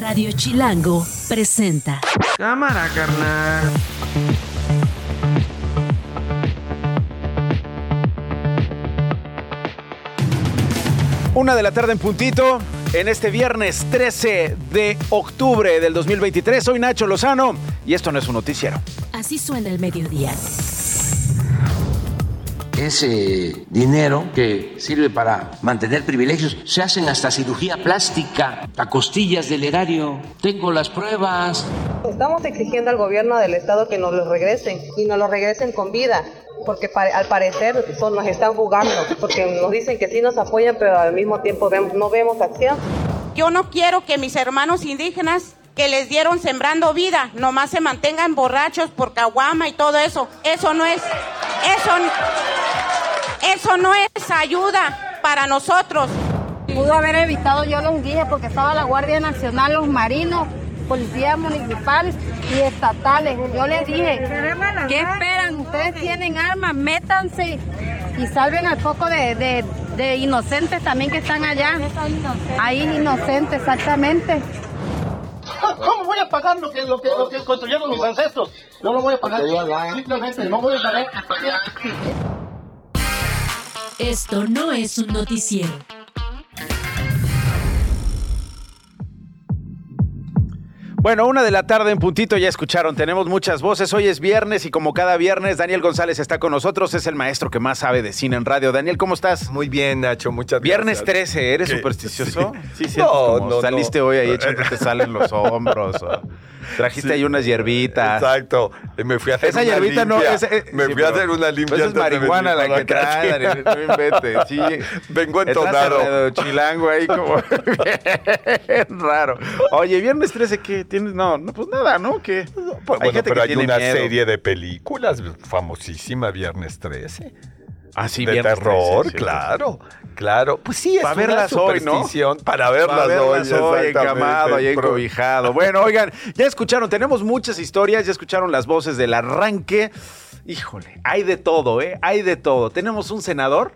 Radio Chilango presenta. Cámara, carnal. Una de la tarde en puntito, en este viernes 13 de octubre del 2023. Soy Nacho Lozano y esto no es un noticiero. Así suena el mediodía. Ese dinero que sirve para mantener privilegios. Se hacen hasta cirugía plástica a costillas del erario. Tengo las pruebas. Estamos exigiendo al gobierno del estado que nos lo regresen y nos lo regresen con vida, porque pa- al parecer son- nos están jugando, porque nos dicen que sí nos apoyan, pero al mismo tiempo vemos- no vemos acción. Yo no quiero que mis hermanos indígenas que les dieron sembrando vida, nomás se mantengan borrachos por caguama y todo eso. Eso no es, eso, eso no es ayuda para nosotros. Pudo haber evitado yo dije porque estaba la Guardia Nacional, los marinos, policías municipales y estatales. Yo les dije, ¿qué esperan? Ustedes tienen armas, métanse y salven al poco de- de inocentes también que están allá. Ahí inocentes, exactamente. ¿Cómo voy a pagar lo que, lo que, lo que construyeron mis ancestros? No lo voy a pagar. Simplemente no voy a pagar. Esto no es un noticiero. Bueno, una de la tarde en puntito, ya escucharon, tenemos muchas voces. Hoy es viernes y como cada viernes, Daniel González está con nosotros, es el maestro que más sabe de cine en radio. Daniel, ¿cómo estás? Muy bien, Nacho, muchas Viernes gracias. 13, ¿eres ¿Qué? supersticioso? Sí. sí, No, como no, saliste no. hoy ahí echándote sal en los hombros. o trajiste Sí. ahí unas hierbitas. Exacto. Me fui a hacer Esa una hierbita no, limpia. esa- eh, Me sí, fui a hacer una limpia. Esa es de venir marihuana la que acá. trae, Daniel, no inventes. Sí. Vengo entonado. chilango ahí como bien raro. Oye, viernes 13, ¿qué tienes? No, no pues nada, ¿no? ¿Qué? Pues, bueno, pero hay tiene una miedo. serie de películas famosísima, Viernes 13. Ah, sí, de terror, 13, sí. claro, claro. Pues sí, es Para una verlas hoy, ¿no? superstición Para verlas, Para verlas hoy, hoy, encamado, Pro- encobijado. Bueno, oigan, ya escucharon, tenemos muchas historias, ya escucharon las voces del arranque. Híjole, hay de todo, ¿eh? Hay de todo. Tenemos un senador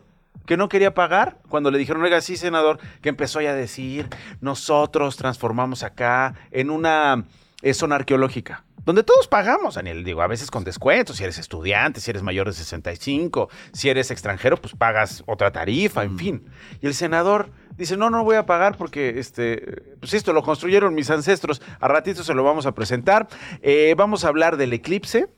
que no quería pagar cuando le dijeron, oiga, sí, senador, que empezó ya a decir, nosotros transformamos acá en una eh, zona arqueológica. Donde todos pagamos, Daniel, digo, a veces con descuentos, si eres estudiante, si eres mayor de 65, si eres extranjero, pues pagas otra tarifa, en fin. Y el senador dice, no, no voy a pagar porque, este, pues esto lo construyeron mis ancestros, a ratito se lo vamos a presentar. Eh, vamos a hablar del eclipse,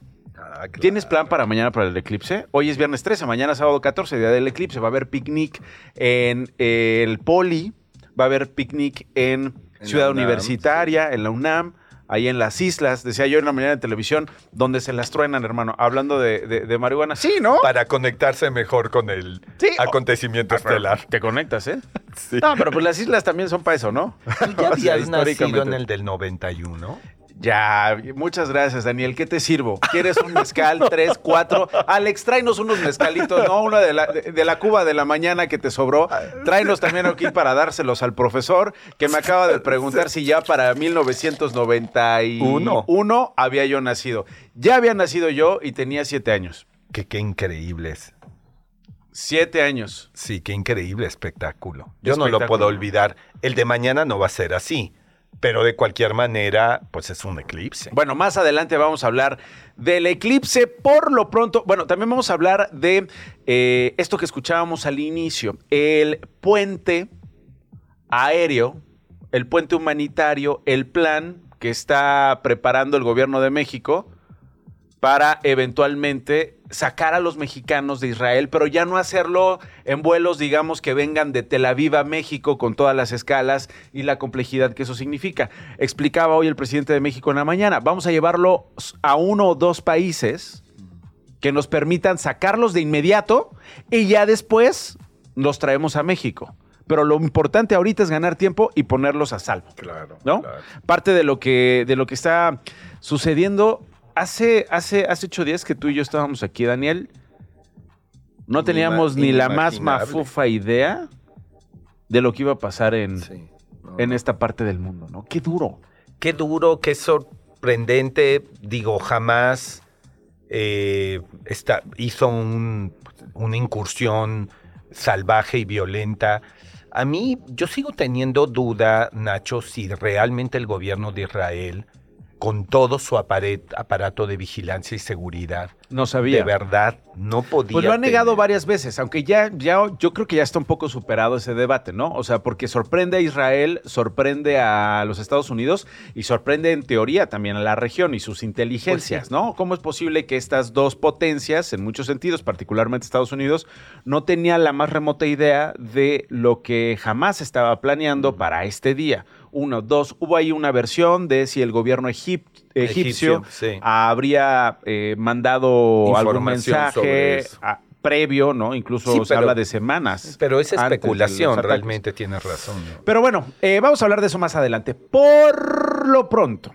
Ah, claro. ¿Tienes plan para mañana para el eclipse? Hoy es viernes 13, mañana sábado 14, día del eclipse. Va a haber picnic en eh, el Poli, va a haber picnic en, En Ciudad UNAM, Universitaria, en la UNAM, ahí en las islas. Decía yo en la mañana en televisión, donde se las truenan, hermano. Hablando de, de- de marihuana. Sí, ¿no? Para conectarse mejor con el Sí. acontecimiento Ah, estelar. Te conectas, ¿eh? Sí. No, pero pues las islas también son para eso, ¿no? ¿Tú ya O sea, habías nacido en el del 91? Ya, muchas gracias, Daniel. ¿Qué te sirvo? ¿Quieres un mezcal? ¿Tres, cuatro? Alex, tráenos unos mezcalitos, ¿no? Uno de la, de, de la Cuba de la mañana que te sobró. Tráenos también aquí para dárselos al profesor, que me acaba de preguntar si ya para 1991 había yo nacido. Ya había nacido yo y tenía siete años. Que qué increíbles. Siete años. Sí, qué increíble espectáculo. Yo no lo puedo olvidar. El de mañana no va a ser así. Pero de cualquier manera, pues es un eclipse. Bueno, más adelante vamos a hablar del eclipse. Por lo pronto, bueno, también vamos a hablar de eh, esto que escuchábamos al inicio, el puente aéreo, el puente humanitario, el plan que está preparando el gobierno de México para eventualmente sacar a los mexicanos de Israel, pero ya no hacerlo en vuelos, digamos, que vengan de Tel Aviv a México con todas las escalas y la complejidad que eso significa. Explicaba hoy el presidente de México en la mañana, vamos a llevarlo a uno o dos países que nos permitan sacarlos de inmediato y ya después los traemos a México. Pero lo importante ahorita es ganar tiempo y ponerlos a salvo. Claro. ¿no? Parte de lo que, de lo que está sucediendo. Hace, hace, hace ocho días que tú y yo estábamos aquí, Daniel. No teníamos ni la más mafufa idea de lo que iba a pasar en, Sí. No, en esta parte del mundo, ¿no? Qué duro. Qué duro, qué sorprendente. Digo, jamás eh, hizo un- una incursión salvaje y violenta A mí, yo sigo teniendo duda, Nacho, si realmente el gobierno de Israel, con todo su aparato de vigilancia y seguridad, No sabía. de verdad no podía. Pues lo ha negado tener- varias veces, aunque ya, ya, yo creo que ya está un poco superado ese debate, ¿no? O sea, porque sorprende a Israel, sorprende a los Estados Unidos y sorprende en teoría también a la región y sus inteligencias, ¿no? ¿Cómo es posible que estas dos potencias, en muchos sentidos, particularmente Estados Unidos, no tenían la más remota idea de lo que jamás estaba planeando para este día? Uno, dos, hubo ahí una versión de si el gobierno egip- egipcio, Egipcio, sí. habría eh, mandado algún mensaje a- previo, ¿no? Incluso Sí, se pero- habla de semanas. Pero es especulación, realmente tienes razón. ¿no? Pero bueno, eh, vamos a hablar de eso más adelante. Por lo pronto,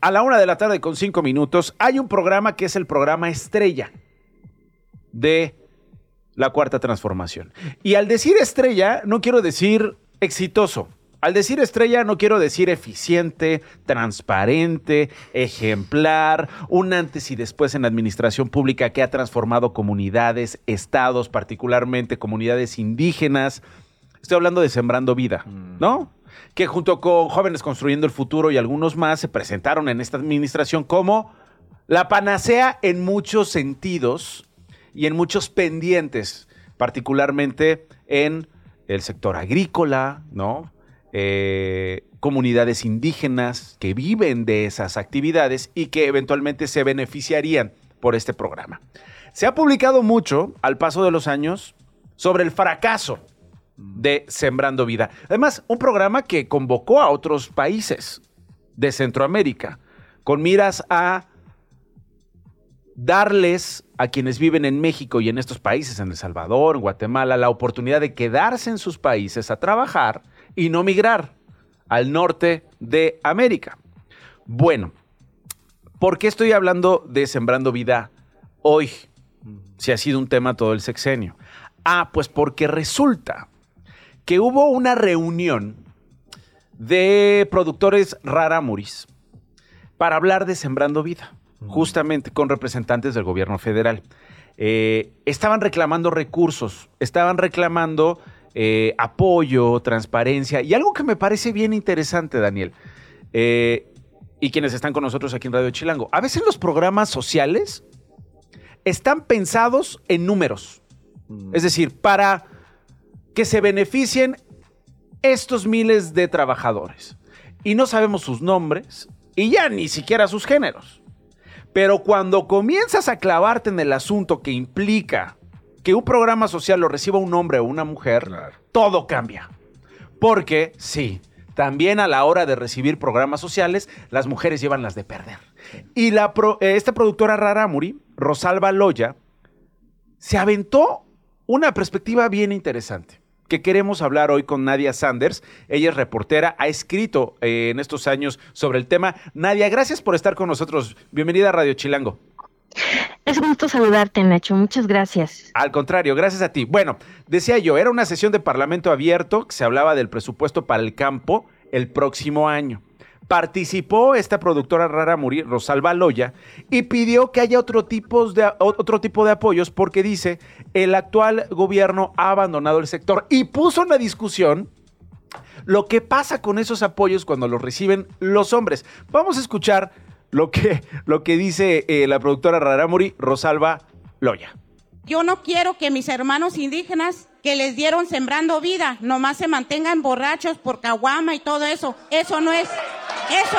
a la una de la tarde con cinco minutos, hay un programa que es el programa estrella de la cuarta transformación. Y al decir estrella, no quiero decir exitoso. Al decir estrella no quiero decir eficiente, transparente, ejemplar, un antes y después en la administración pública que ha transformado comunidades, estados, particularmente comunidades indígenas. Estoy hablando de Sembrando Vida, ¿no? Que junto con Jóvenes Construyendo el Futuro y algunos más se presentaron en esta administración como la panacea en muchos sentidos y en muchos pendientes, particularmente en el sector agrícola, ¿no? Eh, comunidades indígenas que viven de esas actividades y que eventualmente se beneficiarían por este programa. Se ha publicado mucho al paso de los años sobre el fracaso de Sembrando Vida. Además, un programa que convocó a otros países de Centroamérica con miras a darles a quienes viven en México y en estos países, en El Salvador, Guatemala, la oportunidad de quedarse en sus países a trabajar y no migrar al norte de América. Bueno, ¿por qué estoy hablando de Sembrando Vida hoy? Si ha sido un tema todo el sexenio. Ah, pues porque resulta que hubo una reunión de productores raramuris para hablar de Sembrando Vida, justamente con representantes del gobierno federal. Eh, estaban reclamando recursos, estaban reclamando eh, apoyo, transparencia y algo que me parece bien interesante, Daniel, eh, y quienes están con nosotros aquí en Radio Chilango. A veces los programas sociales están pensados en números, es decir, para que se beneficien estos miles de trabajadores. Y no sabemos sus nombres y ya ni siquiera sus géneros. Pero cuando comienzas a clavarte en el asunto que implica que un programa social lo reciba un hombre o una mujer, todo cambia. Porque, sí, también a la hora de recibir programas sociales, las mujeres llevan las de perder. Y la pro- eh, esta productora Raramuri, Rosalba Loya, se aventó una perspectiva bien interesante que queremos hablar hoy con Nadia Sanders. Ella es reportera, ha escrito eh, en estos años sobre el tema. Nadia, gracias por estar con nosotros. Bienvenida a Radio Chilango. Es gusto saludarte, Nacho. Muchas gracias. Al contrario, gracias a ti. Bueno, decía yo, era una sesión de Parlamento abierto que se hablaba del presupuesto para el campo el próximo año. Participó esta productora rara Muri, Rosalba Loya, y pidió que haya otro, tipos de, otro tipo de apoyos porque dice, el actual gobierno ha abandonado el sector y puso en la discusión lo que pasa con esos apoyos cuando los reciben los hombres. Vamos a escuchar lo que, lo que dice eh, la productora Raramuri, Rosalba Loya. Yo no quiero que mis hermanos indígenas que les dieron sembrando vida, nomás se mantengan borrachos por caguama y todo eso. Eso no es, eso,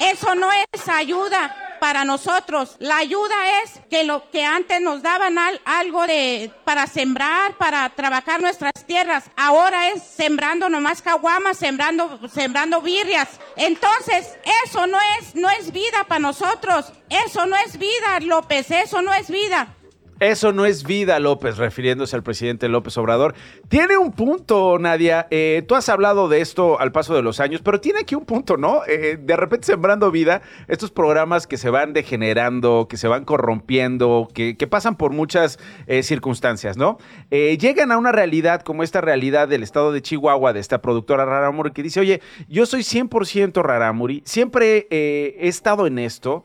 eso no es ayuda para nosotros. La ayuda es que lo que antes nos daban al- algo de para sembrar, para trabajar nuestras tierras, ahora es sembrando nomás caguamas, sembrando sembrando birrias. Entonces, eso no es no es vida para nosotros. Eso no es vida, López, eso no es vida. Eso no es vida, López, refiriéndose al presidente López Obrador. Tiene un punto, Nadia. Eh, tú has hablado de esto al paso de los años, pero tiene aquí un punto, ¿no? Eh, de repente sembrando vida, estos programas que se van degenerando, que se van corrompiendo, que, pasan por muchas eh, circunstancias, ¿no? Llegan a una realidad como esta realidad del estado de Chihuahua, de esta productora Raramuri, que dice, oye, yo soy 100% Raramuri, siempre he estado en esto,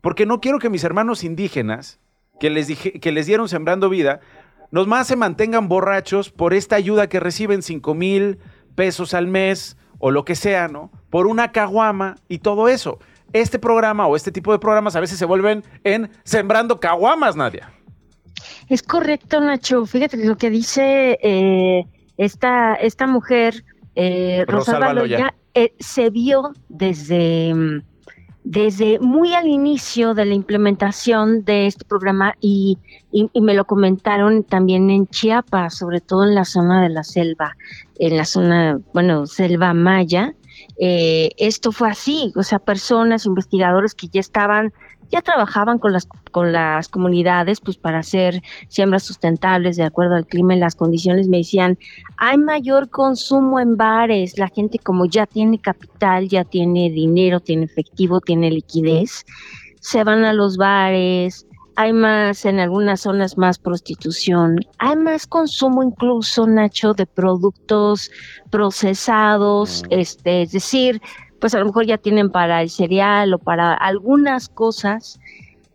porque no quiero que mis hermanos indígenas que les, dije, que les dieron sembrando vida, nomás se mantengan borrachos por esta ayuda que reciben 5 mil pesos al mes o lo que sea, ¿no? Por una caguama y todo eso. Este programa o este tipo de programas a veces se vuelven en sembrando caguamas, Nadia. Es correcto, Nacho. Fíjate que lo que dice eh, esta, esta mujer, eh, Rosalba. Loya, eh, se vio desde, mm, desde muy al inicio de la implementación de este programa y, y- y me lo comentaron también en Chiapas, sobre todo en la zona de la selva, en la zona, bueno, selva maya. Eh, esto fue así, o sea, personas, investigadores que ya estaban, ya trabajaban con las, con las comunidades, pues para hacer siembras sustentables de acuerdo al clima y las condiciones, me decían, hay mayor consumo en bares, la gente como ya tiene capital, ya tiene dinero, tiene efectivo, tiene liquidez, se van a los bares, hay más en algunas zonas más prostitución, hay más consumo incluso, Nacho, de productos procesados, este, es decir, pues a lo mejor ya tienen para el cereal o para algunas cosas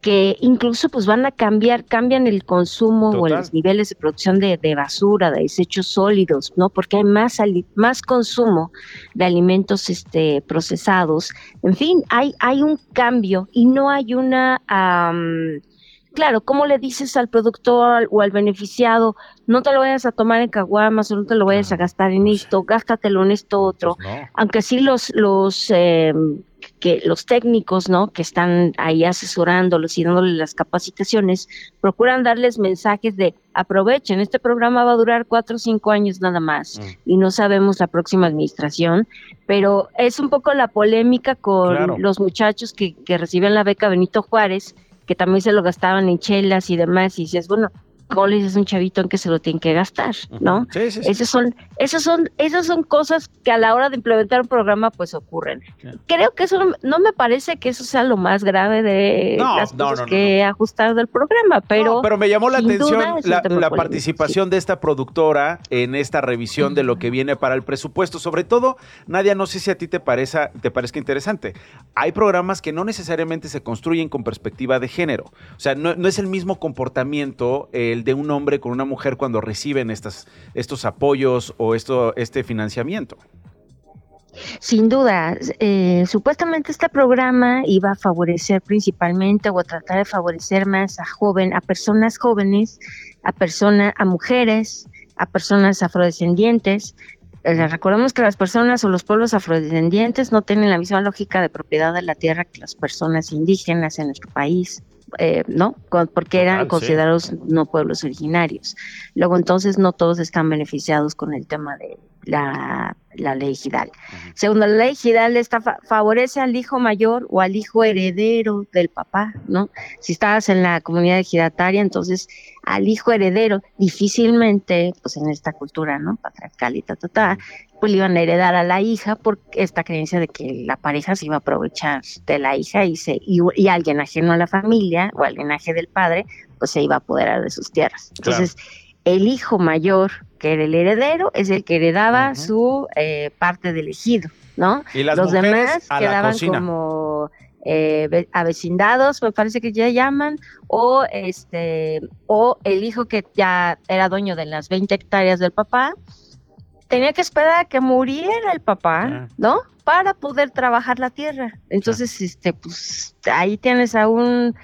que incluso pues van a cambiar, cambian el consumo o los niveles de producción de, de basura, de desechos sólidos, ¿no? Porque hay más, más consumo de alimentos este, procesados. En fin, hay, hay un cambio y no hay una... am, Claro, ¿cómo le dices al productor o al beneficiado, no te lo vayas a tomar en caguamas o no te lo vayas a gastar en esto, gástatelo en esto otro? Aunque sí los, los, eh, que los técnicos, ¿no? Que están ahí asesorándolos y dándoles las capacitaciones, procuran darles mensajes de aprovechen, este programa va a durar cuatro o cinco años nada más y no sabemos la próxima administración, pero es un poco la polémica con Claro. los muchachos que, que reciben la beca Benito Juárez, que también se lo gastaban en chelas y demás, y dices, bueno, ¿cómo le dices a un chavito en que se lo tiene que gastar? ¿No? Sí, sí, sí. Esas son, esas son, esas son cosas que a la hora de implementar un programa pues ocurren. Creo que eso no, no me parece que eso sea lo más grave de No, las cosas no, que ajustar del programa, pero No, pero me llamó la atención duda es la, la participación de esta productora en esta revisión de lo que viene para el presupuesto. Sobre todo, Nadia, no sé si a ti te, pareza, te parezca interesante. Hay programas que no necesariamente se construyen con perspectiva de género. O sea, no, no es el mismo comportamiento el de un hombre con una mujer cuando reciben estas, estos apoyos o esto, este financiamiento. Sin duda, eh, supuestamente este programa iba a favorecer principalmente o a tratar de favorecer más a joven, a personas jóvenes, a personas, a mujeres, a personas afrodescendientes. Eh, recordemos que las personas o los pueblos afrodescendientes no tienen la misma lógica de propiedad de la tierra que las personas indígenas en nuestro país. Eh, ¿no? Porque eran Total, sí. considerados no pueblos originarios. Luego entonces no todos están beneficiados con el tema de la, la ley Gidal. Segundo, la ley Gidal esta fa- favorece al hijo mayor o al hijo heredero del papá, ¿no? Si estabas en la comunidad ejidataria, entonces al hijo heredero, difícilmente, pues en esta cultura, ¿no? Patriarcal y ta, ta, ta, pues le iban a heredar a la hija por esta creencia de que la pareja se iba a aprovechar de la hija y, se, y, y alguien ajeno a la familia o al linaje del padre, pues se iba a apoderar de sus tierras. Entonces, el hijo mayor, que era el heredero, es el que heredaba su eh, parte del ejido, ¿no? Y las Los demás quedaban como eh, ve- avecindados, me parece que ya llaman, o este, o el hijo que ya era dueño de las 20 hectáreas del papá, tenía que esperar a que muriera el papá, ¿no? Para poder trabajar la tierra. Entonces, este, pues ahí tienes a un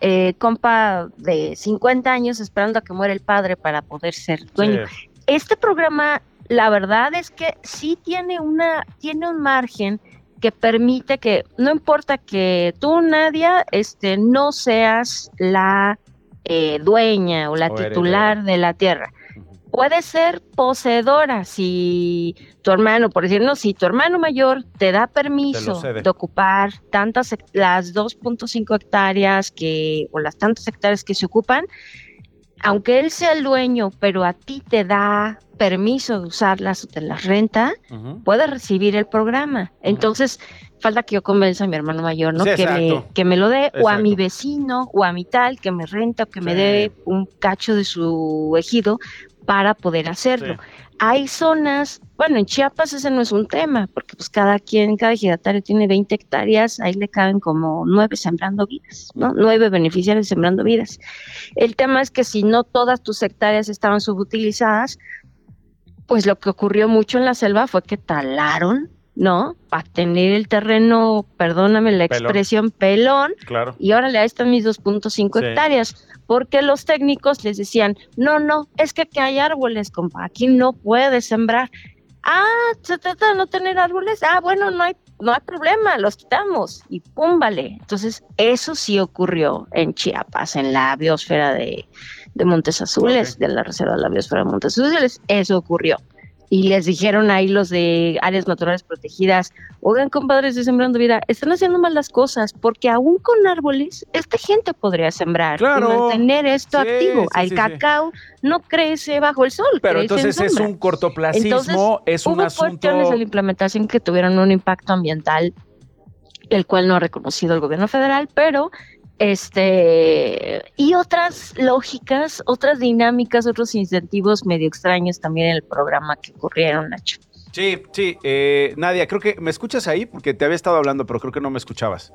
eh, compa de 50 años esperando a que muera el padre para poder ser dueño. Este programa, la verdad es que sí tiene una, tiene un margen que permite que, no importa que tú, Nadia, este, no seas la eh, dueña o la O heredera. titular de la tierra. Puede ser poseedora si tu hermano, por decir, no, si tu hermano mayor te da permiso de ocupar tantas, las 2.5 hectáreas que, o las tantas hectáreas que se ocupan, aunque él sea el dueño, pero a ti te da permiso de usarlas o te las renta, puede recibir el programa. Entonces, falta que yo convenza a mi hermano mayor, ¿no? Sí, que, me, que me lo dé, o a mi vecino, o a mi tal, que me renta, o que me dé un cacho de su ejido para poder hacerlo. Hay zonas, bueno, en Chiapas ese no es un tema, porque pues cada quien, cada ejidatario tiene 20 hectáreas, ahí le caben como nueve sembrando vidas, ¿no? Nueve beneficiarios sembrando vidas. El tema es que si no todas tus hectáreas estaban subutilizadas, pues lo que ocurrió mucho en la selva fue que talaron, ¿no? Para tener el terreno, perdóname la Pelón. expresión, pelón, Claro. y órale, ahí están mis 2.5 Sí. hectáreas, porque los técnicos les decían, no, no, es que aquí hay árboles, compa, aquí no puedes sembrar. Ah, se trata de no tener árboles, ah, bueno, no hay, no hay problema, los quitamos y pum, vale. Entonces, eso sí ocurrió en Chiapas, en la biosfera de, de Montes Azules, de la reserva de la biosfera de Montes Azules, eso ocurrió. Y les dijeron ahí los de áreas naturales protegidas, oigan compadres de Sembrando Vida, están haciendo mal las cosas, porque aún con árboles, esta gente podría sembrar Claro. y mantener esto Sí, activo. sí, el sí, cacao no crece bajo el sol. Pero crece en entonces es sombra. un cortoplacismo, Entonces, es un hubo asunto. cuestiones de la implementación que tuvieron un impacto ambiental, el cual no ha reconocido el gobierno federal, pero este y otras lógicas, otras dinámicas, otros incentivos medio extraños también en el programa que ocurrieron, Nacho. Sí, sí. eh, Nadia, creo que me escuchas ahí porque te había estado hablando, pero creo que no me escuchabas.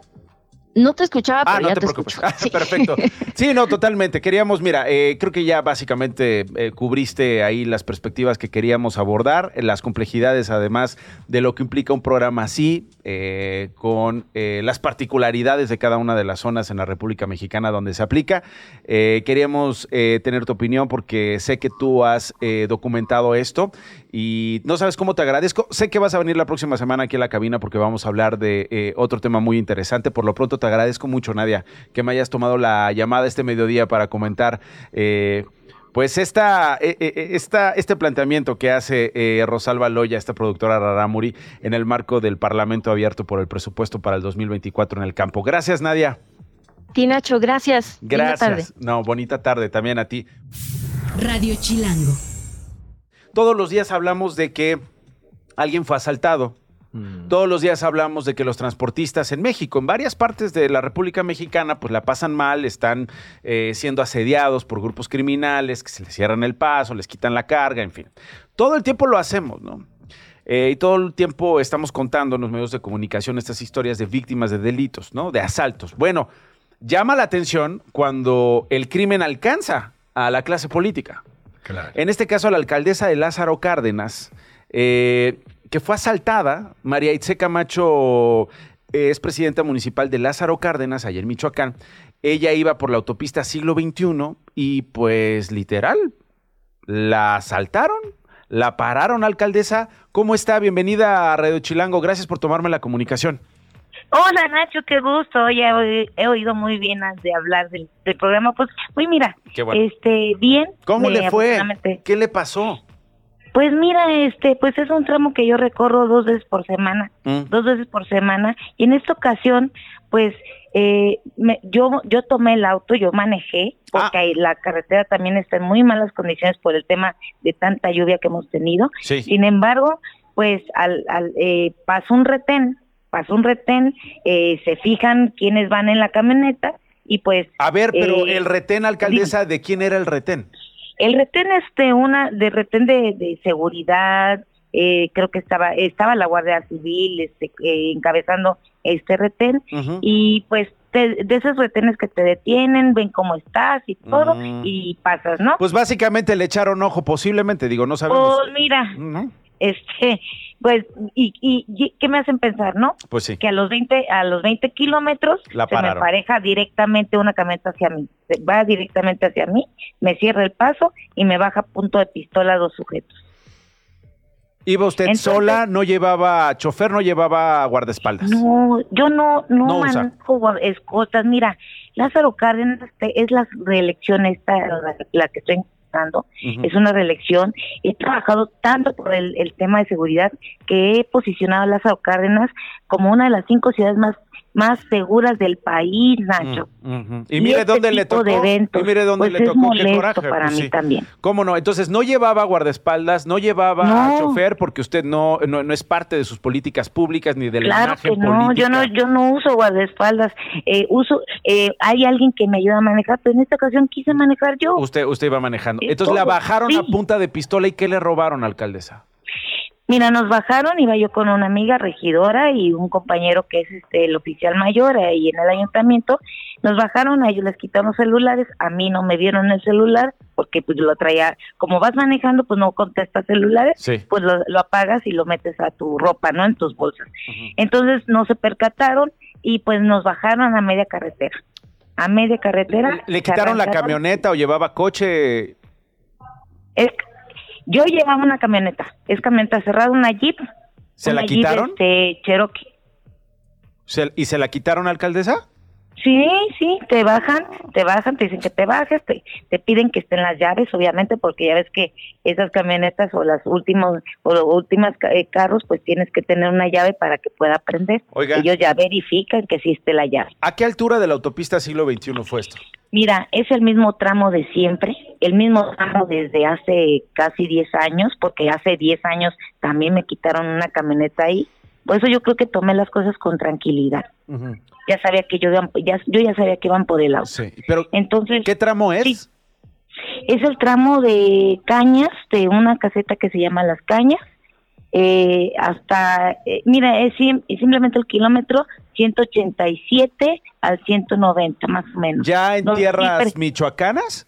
No te escuchaba, Ah, pero no ya te te, preocupes. escucho. Ah, Sí. Perfecto. Sí, no, totalmente. Queríamos, mira, eh, creo que ya básicamente eh, cubriste ahí las perspectivas que queríamos abordar, eh, las complejidades además de lo que implica un programa así, eh, con las particularidades de cada una de las zonas en la República Mexicana donde se aplica. Queríamos tener tu opinión porque sé que tú has eh, documentado esto y no sabes cómo te agradezco. Sé que vas a venir la próxima semana aquí a la cabina porque vamos a hablar de eh, otro tema muy interesante. Por lo pronto te agradezco mucho, Nadia, que me hayas tomado la llamada este mediodía para comentar. eh, pues esta, eh, eh, esta, este planteamiento que hace eh, Rosalba Loya, esta productora Raramuri, en el marco del Parlamento abierto por el presupuesto para el 2024 en el campo. Gracias, Nadia. Tinacho, gracias. Linda tarde. Gracias. No, bonita tarde también a ti. Radio Chilango. Todos los días hablamos de que alguien fue asaltado. Todos los días hablamos de que los transportistas en México, en varias partes de la República Mexicana, pues la pasan mal, están eh, siendo asediados por grupos criminales que se les cierran el paso, les quitan la carga, en fin. Todo el tiempo lo hacemos, ¿no? Eh, y todo el tiempo estamos contando en los medios de comunicación estas historias de víctimas de delitos, ¿no? De asaltos. Bueno, llama la atención cuando el crimen alcanza a la clase política. En este caso, la alcaldesa de Lázaro Cárdenas, eh, que fue asaltada, María Itze Camacho eh, es presidenta municipal de Lázaro Cárdenas, allá en Michoacán. Ella iba por la autopista siglo XXI y pues literal, la asaltaron, la pararon, alcaldesa. ¿Cómo está? Bienvenida a Radio Chilango. Gracias por tomarme la comunicación. Hola Nacho, qué gusto. Oye, he, he oído muy bien de hablar del, del programa. Pues, muy mira, Qué bueno. este, bien. ¿Cómo me- le fue? ¿Qué le pasó? Pues mira, este, pues es un tramo que yo recorro dos veces por semana, Mm. dos veces por semana. Y en esta ocasión, pues, eh, me- yo, yo tomé el auto, yo manejé, porque ahí la carretera también está en muy malas condiciones por el tema de tanta lluvia que hemos tenido. Sí. Sin embargo, pues al, al eh, pasó un retén, pasó un retén, eh, se fijan quiénes van en la camioneta y pues... A ver, pero eh, el retén, alcaldesa, ¿de quién era el retén? el retén es de una, de retén de, de seguridad, eh, creo que estaba, estaba la Guardia Civil este, eh, encabezando este retén y pues te- de esos retenes que te detienen, ven cómo estás y todo Mm. y pasas, ¿no? Pues básicamente le echaron ojo, posiblemente, digo, no sabemos. Pues mira, este, pues, y, y, y ¿qué me hacen pensar, no? Pues sí. Que a los 20, a los 20 kilómetros La se me pareja directamente una camioneta hacia mí, Se va directamente hacia mí, me cierra el paso y me baja a punto de pistola dos sujetos. ¿Iba usted Entonces- sola? ¿No llevaba chofer? ¿No llevaba guardaespaldas? No, yo no, no, No manejo escoltas. Mira, Lázaro Cárdenas este, es la reelección esta, la, la que estoy Es una reelección. He trabajado tanto por el, el tema de seguridad que he posicionado a Lázaro Cárdenas como una de las cinco ciudades más más seguras del país, Nacho. Y mire este dónde le tocó. de eventos, y mire dónde pues le tocó. Qué coraje. para pues mí sí. también. ¿Cómo no? Entonces no llevaba guardaespaldas, no llevaba No. chofer porque usted no, no, no es parte de sus políticas públicas ni de la Claro imagen que no, yo no, política. yo no uso guardaespaldas, eh, uso, eh, hay alguien que me ayuda a manejar, pero en esta ocasión quise manejar yo. Usted, usted iba manejando. Sí, Entonces la todo. bajaron Sí. a punta de pistola y ¿qué le robaron, alcaldesa? Mira, nos bajaron, iba yo con una amiga regidora y un compañero que es este el oficial mayor ahí en el ayuntamiento. Nos bajaron, a ellos les quitaron los celulares, a mí no me dieron el celular porque pues lo traía, como vas manejando pues no contestas celulares, Sí. pues lo, lo apagas y lo metes a tu ropa, ¿no? En tus bolsas. Entonces no se percataron y pues nos bajaron a media carretera. A media carretera. ¿Le quitaron la camioneta o llevaba coche? Es, yo llevaba una camioneta, es camioneta cerrada, una Jeep. ¿Se una la Jeep, quitaron? este, Cherokee. ¿Se- ¿Y se la quitaron, alcaldesa? Sí, sí, te bajan, te bajan, te dicen que te bajes, te, te piden que estén las llaves, obviamente, porque ya ves que esas camionetas o las últimos o los últimas eh, carros, pues tienes que tener una llave para que pueda prender. Oiga. Ellos ya verifican que sí esté la llave. ¿A qué altura de la autopista siglo XXI fue esto? Mira, es el mismo tramo de siempre, el mismo tramo desde hace casi 10 años, porque hace 10 años también me quitaron una camioneta ahí. Por eso yo creo que tomé las cosas con tranquilidad. Ya sabía que yo, ya, yo ya sabía que iban por el auto. Sí, pero Entonces, ¿qué tramo es? es el tramo de Cañas, de una caseta que se llama Las Cañas, eh, hasta, eh, mira, es, sim- es simplemente el kilómetro 187 al 190, más o menos. ¿Ya en No, tierras michoacanas?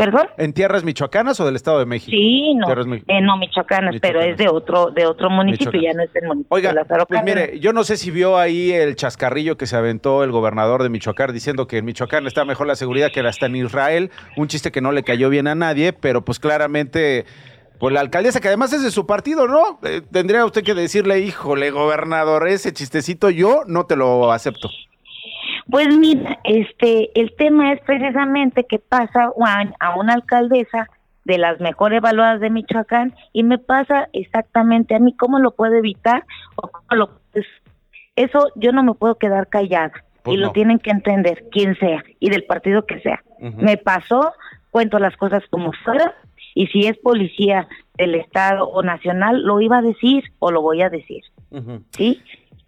¿Perdón? ¿En tierras michoacanas o del Estado de México? Sí, no, mi- eh, no Michoacanas, pero es de otro de otro municipio, ya no es del municipio Oiga, de Lázaro pues Cárdenas. mire, yo no sé si vio ahí el chascarrillo que se aventó el gobernador de Michoacán diciendo que en Michoacán está mejor la seguridad que hasta en Israel, un chiste que no le cayó bien a nadie, pero pues claramente, pues la alcaldesa, que además es de su partido, ¿no? Eh, tendría usted que decirle, híjole, gobernador, ese chistecito yo no te lo acepto. Pues mira, este, el tema es precisamente que pasa a una alcaldesa de las mejor evaluadas de Michoacán y me pasa exactamente a mí cómo lo puedo evitar o cómo lo pues, eso yo no me puedo quedar callada Pues y lo tienen que entender quien sea y del partido que sea. Me pasó, cuento las cosas como fueron y si es policía del estado o nacional lo iba a decir o lo voy a decir. ¿sí?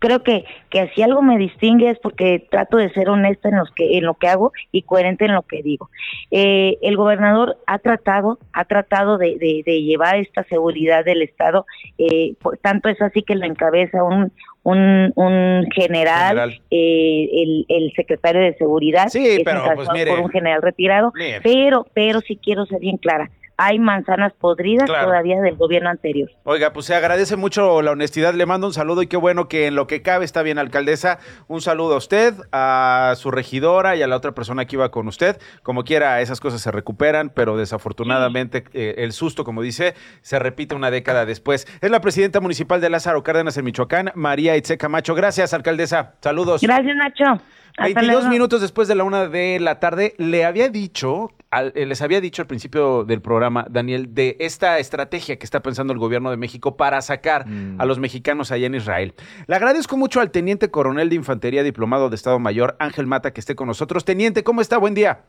Creo que, que si algo me distingue es porque trato de ser honesta en, los que, en lo que hago y coherente en lo que digo. Eh, el gobernador ha tratado, ha tratado de, de- de llevar esta seguridad del Estado, eh, por- tanto es así que lo encabeza un, un, un general, General. eh, el, el secretario de seguridad, Sí, es pero, pues, mire. por un general retirado, Mire. pero, pero sí quiero ser bien clara, hay manzanas podridas Claro. todavía del gobierno anterior. Oiga, pues se agradece mucho la honestidad. Le mando un saludo y qué bueno que en lo que cabe está bien, alcaldesa. Un saludo a usted, a su regidora y a la otra persona que iba con usted. Como quiera, esas cosas se recuperan, pero desafortunadamente eh, el susto, como dice, se repite una década después. Es la presidenta municipal de Lázaro Cárdenas en Michoacán, María Itze Camacho. Gracias, alcaldesa. Saludos. Gracias, Nacho. Hasta 22 luego. minutos después de la una de la tarde, le había dicho, al- eh, les había dicho al principio del programa, Daniel, de esta estrategia que está pensando el gobierno de México para sacar a los mexicanos allá en Israel. Le agradezco mucho al teniente coronel de infantería diplomado de Estado Mayor, Ángel Mata, que esté con nosotros. Teniente, ¿cómo está? Buen día.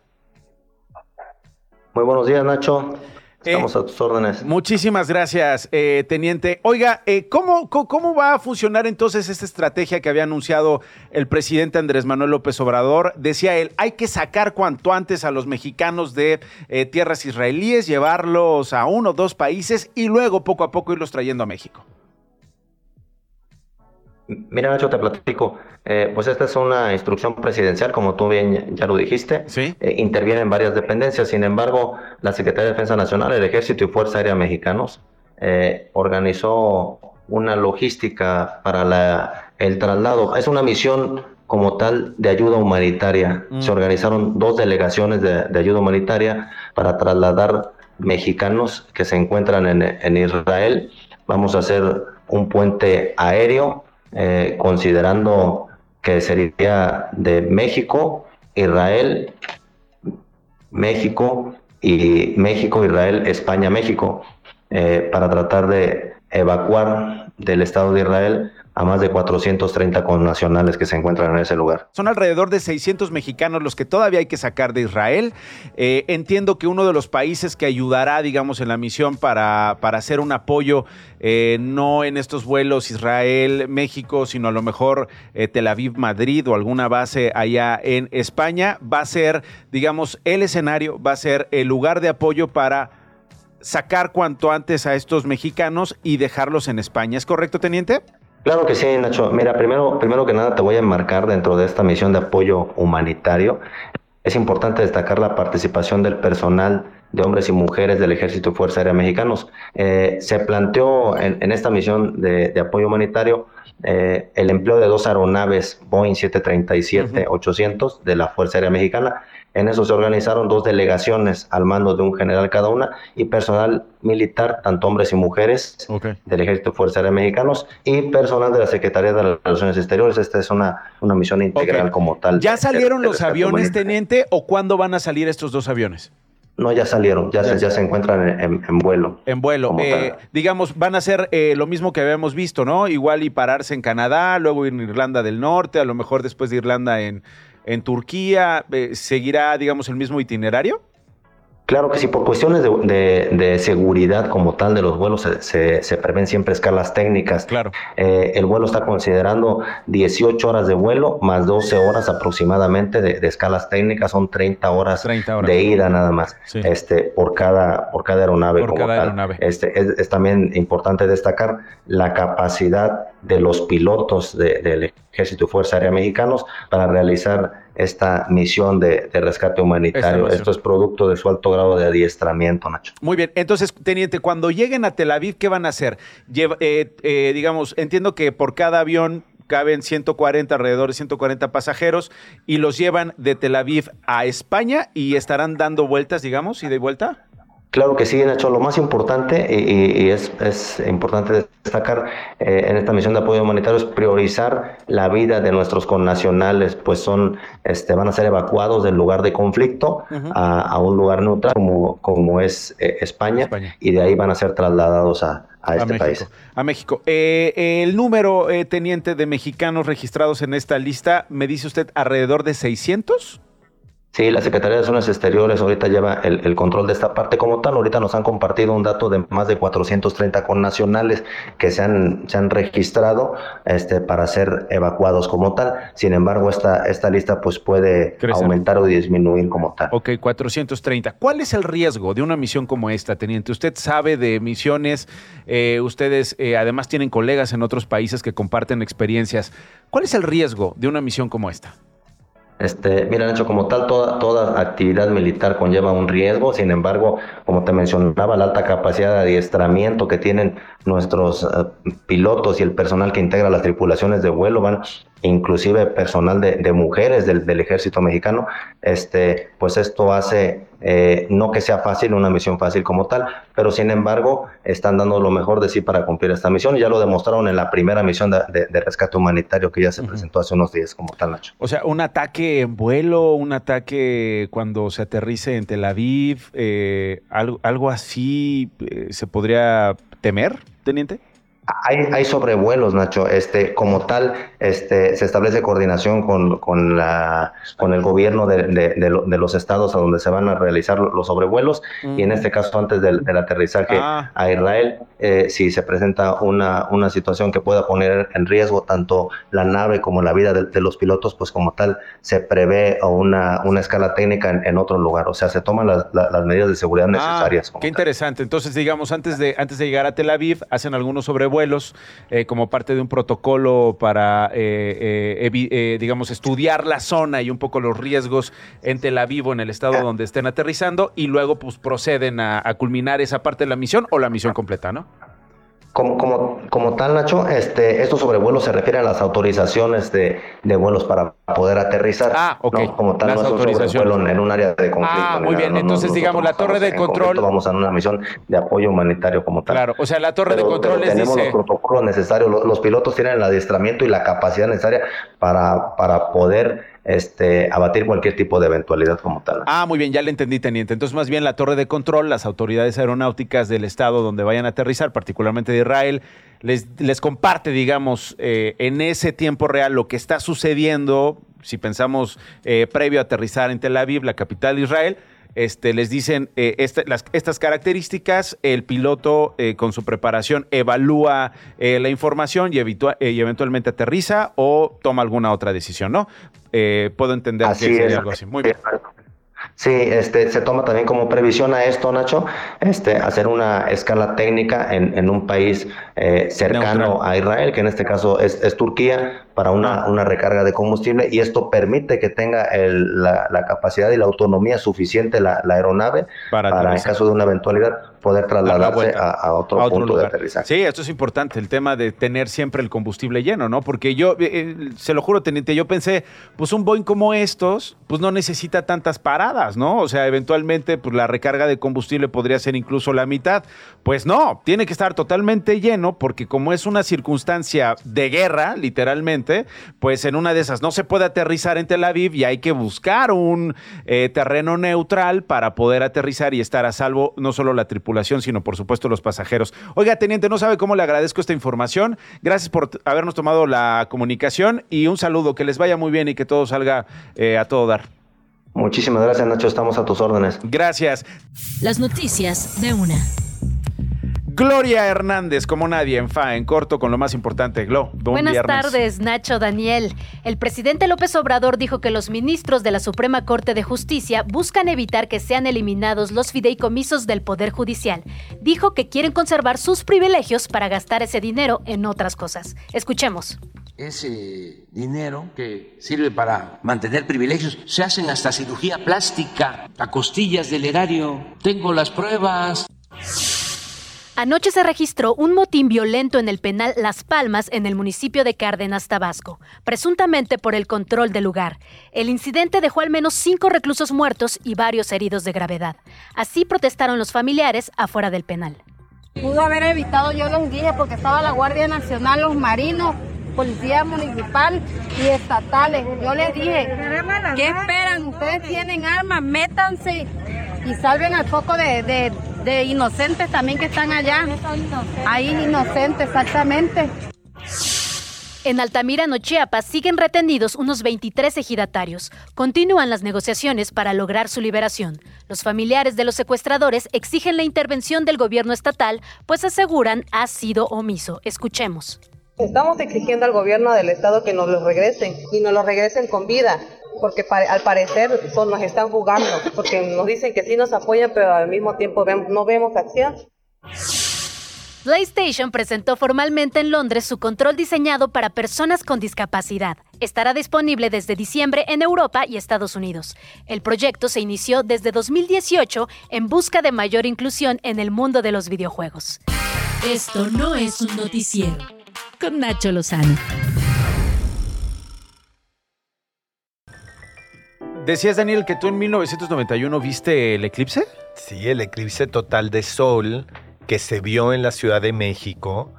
Muy buenos días, Nacho. Estamos a tus órdenes. Muchísimas gracias, eh, teniente. Oiga, eh, ¿cómo, ¿cómo va a funcionar entonces esta estrategia que había anunciado el presidente Andrés Manuel López Obrador? Decía él, hay que sacar cuanto antes a los mexicanos de eh, tierras israelíes, llevarlos a uno o dos países y luego poco a poco irlos trayendo a México. Mira, Nacho, te platico. Eh, pues esta es una instrucción presidencial, como tú bien ya- lo dijiste. Eh, intervienen varias dependencias. Sin embargo, la Secretaría de Defensa Nacional, el Ejército y Fuerza Aérea Mexicanos eh, organizó una logística para la- el traslado. Es una misión como tal de ayuda humanitaria. Mm. Se organizaron dos delegaciones de, de ayuda humanitaria para trasladar mexicanos que se encuentran en, en Israel. Vamos a hacer un puente aéreo, eh, considerando que sería de México, Israel, México y México, Israel, España, México, eh, para tratar de evacuar del Estado de Israel a más de 430 connacionales que se encuentran en ese lugar. Son alrededor de 600 mexicanos los que todavía hay que sacar de Israel. Eh, entiendo que uno de los países que ayudará, digamos, en la misión para, para hacer un apoyo, eh, no en estos vuelos Israel-México, sino a lo mejor eh, Tel Aviv-Madrid o alguna base allá en España, va a ser, digamos, el escenario, va a ser el lugar de apoyo para sacar cuanto antes a estos mexicanos y dejarlos en España. ¿Es correcto, teniente? Claro que sí, Nacho. Mira, primero, primero que nada te voy a enmarcar dentro de esta misión de apoyo humanitario. Es importante destacar la participación del personal de hombres y mujeres del Ejército y Fuerza Aérea Mexicanos. Eh, se planteó en, esta misión de, apoyo humanitario eh, el empleo de dos aeronaves Boeing 737-800 de la Fuerza Aérea Mexicana en eso se organizaron dos delegaciones al mando de un general cada una y personal militar, tanto hombres y mujeres, del Ejército de Fuerza Aérea Mexicanos y personal de la Secretaría de Relaciones Exteriores. Esta es una, una misión integral como tal. ¿Ya salieron los aviones, teniente, o cuándo van a salir estos dos aviones? No, ya salieron, ya, se, ya se encuentran en, vuelo. En vuelo. Eh, digamos, van a ser eh, lo mismo que habíamos visto, ¿no? Igual y pararse en Canadá, luego en Irlanda del Norte, a lo mejor después de Irlanda en, en Turquía, eh, ¿seguirá, digamos, el mismo itinerario? Claro que sí, por cuestiones de, seguridad como tal de los vuelos se, se, prevén siempre escalas técnicas. Claro. Eh, el vuelo está considerando 18 horas de vuelo más 12 horas aproximadamente de, escalas técnicas, son 30 horas, de ida nada más este, por, cada, por cada aeronave. Por cada aeronave. Este, es, también importante destacar la capacidad de los pilotos del Ejército y Fuerza Aérea Mexicanos para realizar esta misión de, rescate humanitario. Esto es producto de su alto grado de adiestramiento, Nacho. Muy bien, entonces, teniente, cuando lleguen a Tel Aviv, ¿qué van a hacer? Eh, eh, digamos, entiendo que por cada avión caben 140, alrededor de 140 pasajeros y los llevan de Tel Aviv a España y estarán dando vueltas, digamos, y de vuelta. Claro que sí, Nacho. Lo más importante, y, es, importante destacar eh, en esta misión de apoyo humanitario, es priorizar la vida de nuestros connacionales, pues son, este, van a ser evacuados del lugar de conflicto a, un lugar neutral como, como es eh, España, y de ahí van a ser trasladados a, este país. A México. Eh, el número, teniente, de mexicanos registrados en esta lista, me dice usted alrededor de 600? Sí, la Secretaría de Zonas Exteriores ahorita lleva el, control de esta parte como tal. Ahorita nos han compartido un dato de más de 430 connacionales que se han, se han registrado este, para ser evacuados como tal. Sin embargo, esta, esta lista pues puede aumentar o disminuir como tal. Ok, 430. ¿Cuál es el riesgo de una misión como esta, teniente? Usted sabe de misiones, eh, ustedes eh, además tienen colegas en otros países que comparten experiencias. ¿Cuál es el riesgo de una misión como esta? Este, mira, Nacho, como tal, toda, actividad militar conlleva un riesgo, sin embargo, como te mencionaba, la alta capacidad de adiestramiento que tienen nuestros eh, pilotos y el personal que integra las tripulaciones de vuelo van inclusive personal de, mujeres del, ejército mexicano, este, pues esto hace eh, no que sea fácil, una misión fácil como tal, pero sin embargo están dando lo mejor de sí para cumplir esta misión. Ya lo demostraron en la primera misión de, rescate humanitario que ya se presentó hace unos días como tal, Nacho. O sea, un ataque en vuelo, un ataque cuando se aterrice en Tel Aviv, eh, algo, algo así eh, se podría temer, teniente. Hay, hay, sobrevuelos, Nacho. Este, como tal, este, se establece coordinación con, con, la, con el gobierno de, de, los estados a donde se van a realizar los sobrevuelos. Y en este caso, antes del, aterrizaje ah. a Israel, eh, si se presenta una, una situación que pueda poner en riesgo tanto la nave como la vida de, los pilotos, pues como tal, se prevé una, una escala técnica en, otro lugar. O sea, se toman las, las medidas de seguridad ah, necesarias. qué interesante. Entonces, digamos, antes de, antes de llegar a Tel Aviv, hacen algunos sobrevuelos vuelos eh, como parte de un protocolo para, eh, eh, digamos, estudiar la zona y un poco los riesgos en Tel Aviv en el estado donde estén aterrizando y luego pues proceden a culminar esa parte de la misión o la misión completa, ¿no? Como, como, como tal, Nacho, este, estos sobrevuelos se refieren a las autorizaciones de, de vuelos para poder aterrizar. Ah, ok. Como tal, las no en un área de conflicto. Ah, muy bien. Entonces, digamos, la torre de control. Vamos a una misión de apoyo humanitario como tal. Claro, o sea, la torre de control pero tenemos los protocolos necesarios. Los, los, pilotos tienen el adiestramiento y la capacidad necesaria para, para poder este, abatir cualquier tipo de eventualidad como tal. Ah, muy bien, ya le entendí, teniente. Entonces, más bien la torre de control, las autoridades aeronáuticas del estado donde vayan a aterrizar, particularmente de Israel, les, les comparte, digamos, eh, en ese tiempo real lo que está sucediendo, si pensamos eh, previo a aterrizar en Tel Aviv, la capital de Israel, este, les dicen eh, este, las, estas características, el piloto eh, con su preparación evalúa eh, la información y, evitua- eh, y eventualmente aterriza o toma alguna otra decisión, ¿no? Eh, puedo entender Así que sería es. algo así. Muy bien. Sí, este, se toma también como previsión a esto, Nacho, este, hacer una escala técnica en, en un país eh, cercano Neutral. a Israel, que en este caso es, es Turquía, para una, una recarga de combustible, y esto permite que tenga el- la, la capacidad y la autonomía suficiente la, la aeronave Para para, en caso de una eventualidad, poder trasladarse a, a otro a otro punto de aterrizaje. Sí, esto es importante, el tema de tener siempre el combustible lleno, ¿no? Porque yo, eh, eh, se lo juro, teniente, yo pensé, pues un Boeing como estos, pues no necesita tantas paradas, ¿no? O sea, eventualmente, pues la recarga de combustible podría ser incluso la mitad. Pues no, tiene que estar totalmente lleno, porque como es una circunstancia de guerra, literalmente, pues en una de esas no se puede aterrizar en Tel Aviv y hay que buscar un eh, terreno neutral para poder aterrizar y estar a salvo no solo la tripulación, sino por supuesto los pasajeros. Oiga, teniente, no sabe cómo le agradezco esta información. Gracias por habernos tomado la comunicación y un saludo, que les vaya muy bien y que todo salga eh, a todo dar. Muchísimas gracias, Nacho, estamos a tus órdenes. Gracias. Las noticias de una. Gloria Hernández, como nadie en FA, en corto con lo más importante. Glo, buen Buenas viernes. tardes, Nacho Daniel. El presidente López Obrador dijo que los ministros de la Suprema Corte de Justicia buscan evitar que sean eliminados los fideicomisos del Poder Judicial. Dijo que quieren conservar sus privilegios para gastar ese dinero en otras cosas. Escuchemos. Ese dinero que sirve para mantener privilegios, se hacen hasta cirugía plástica a costillas del erario. Tengo las pruebas. Anoche se registró un motín violento en el penal Las Palmas en el municipio de Cárdenas, Tabasco, presuntamente por el control del lugar. El incidente dejó al menos cinco reclusos muertos y varios heridos de gravedad. Así protestaron los familiares afuera del penal. Pudo haber evitado yo los guías porque estaba la Guardia Nacional, los marinos, policía municipal y estatales. Yo les dije, ¿qué esperan? Ustedes tienen armas, métanse y salven al foco de, de- de inocentes también que están allá. Ahí inocentes, exactamente. En Altamirano, Chiapas, siguen retenidos unos 23 ejidatarios. Continúan las negociaciones para lograr su liberación. Los familiares de los secuestradores exigen la intervención del gobierno estatal, pues aseguran ha sido omiso. Escuchemos. Estamos exigiendo al gobierno del estado que nos los regresen y nos los regresen con vida, porque pa- al parecer pues, nos están jugando, porque nos dicen que sí nos apoyan, pero al mismo tiempo vemos- no vemos acción. PlayStation presentó formalmente en Londres su control diseñado para personas con discapacidad. Estará disponible desde diciembre en Europa y Estados Unidos. El proyecto se inició desde 2018 en busca de mayor inclusión en el mundo de los videojuegos. Esto no es un noticiero. Con Nacho Lozano. Decías, Daniel, que tú en 1991 viste el eclipse. Sí, el eclipse total de sol que se vio en la Ciudad de México.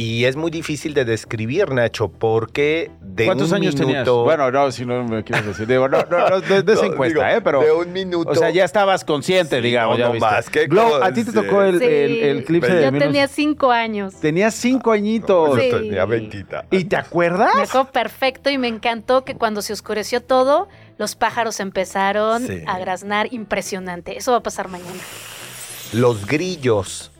Y es muy difícil de describir, Nacho, porque de ¿Cuántos un años tenías? minuto- Bueno, no, si no me quieres decir. Digo, no, no, no, no, no es No, encuesta, digo, ¿eh? Pero. de un minuto. O sea, ya estabas consciente, digamos. no, ya no viste. más, qué Glo, ¿a ti te tocó el, el, el eclipse de Yo 19- tenía cinco años. Tenías cinco añitos. Sí. tenía 20. ¿Y te acuerdas? Me acuerdo perfecto y me encantó que cuando se oscureció todo, los pájaros empezaron Sí. a graznar impresionante. Eso va a pasar mañana. Los grillos.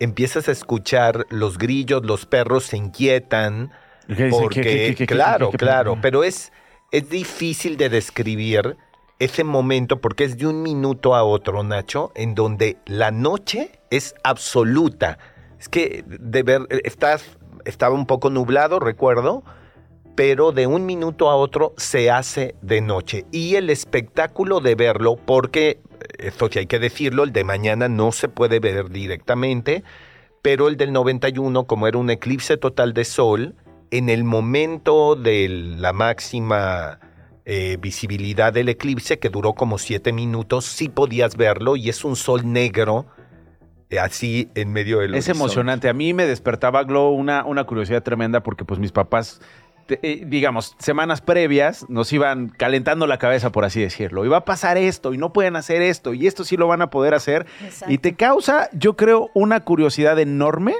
Empiezas a escuchar los grillos, los perros se inquietan. Porque, ¿Qué, qué, qué, qué, claro, claro, pero es, es difícil de describir ese momento porque es de un minuto a otro, Nacho, en donde la noche es absoluta. Es que de ver, estás, estaba un poco nublado, recuerdo, pero de un minuto a otro se hace de noche. Y el espectáculo de verlo, porque, esto sí hay que decirlo, el de mañana no se puede ver directamente, pero el del 91, como era un eclipse total de sol, en el momento de la máxima eh, visibilidad del eclipse, que duró como siete minutos, sí podías verlo y es un sol negro, eh, así en medio del Es horizonte. emocionante. A mí me despertaba, Glo, una, una curiosidad tremenda porque pues mis papás, eh, digamos, semanas previas nos iban calentando la cabeza, por así decirlo. Iba a pasar esto y no pueden hacer esto y esto sí lo van a poder hacer. Exacto. Y te causa, yo creo, una curiosidad enorme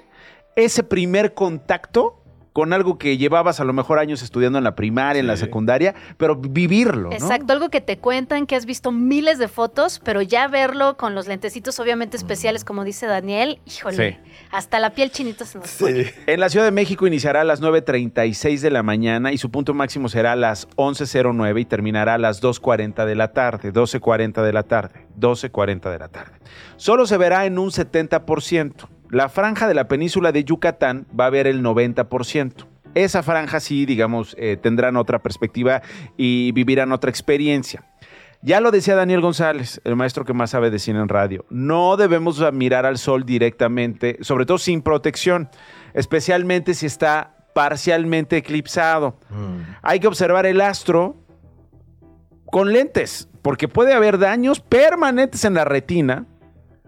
ese primer contacto con algo que llevabas a lo mejor años estudiando en la primaria, en la secundaria, pero vivirlo. ¿no? Exacto, algo que te cuentan, que has visto miles de fotos, pero ya verlo con los lentecitos obviamente especiales, como dice Daniel, híjole, hasta la piel chinita se nos pone. En la Ciudad de México iniciará a las 9.36 de la mañana y su punto máximo será a las 11.09 y terminará a las 2.40 de la tarde, 12.40 de la tarde, 12.40 de la tarde. Solo se verá en un 70%. La franja de la península de Yucatán va a ver el 90%. Esa franja sí, digamos, eh, tendrán otra perspectiva y vivirán otra experiencia. Ya lo decía Daniel González, el maestro que más sabe de cine en radio. No debemos mirar al sol directamente, sobre todo sin protección, especialmente si está parcialmente eclipsado. Mm. Hay que observar el astro con lentes, porque puede haber daños permanentes en la retina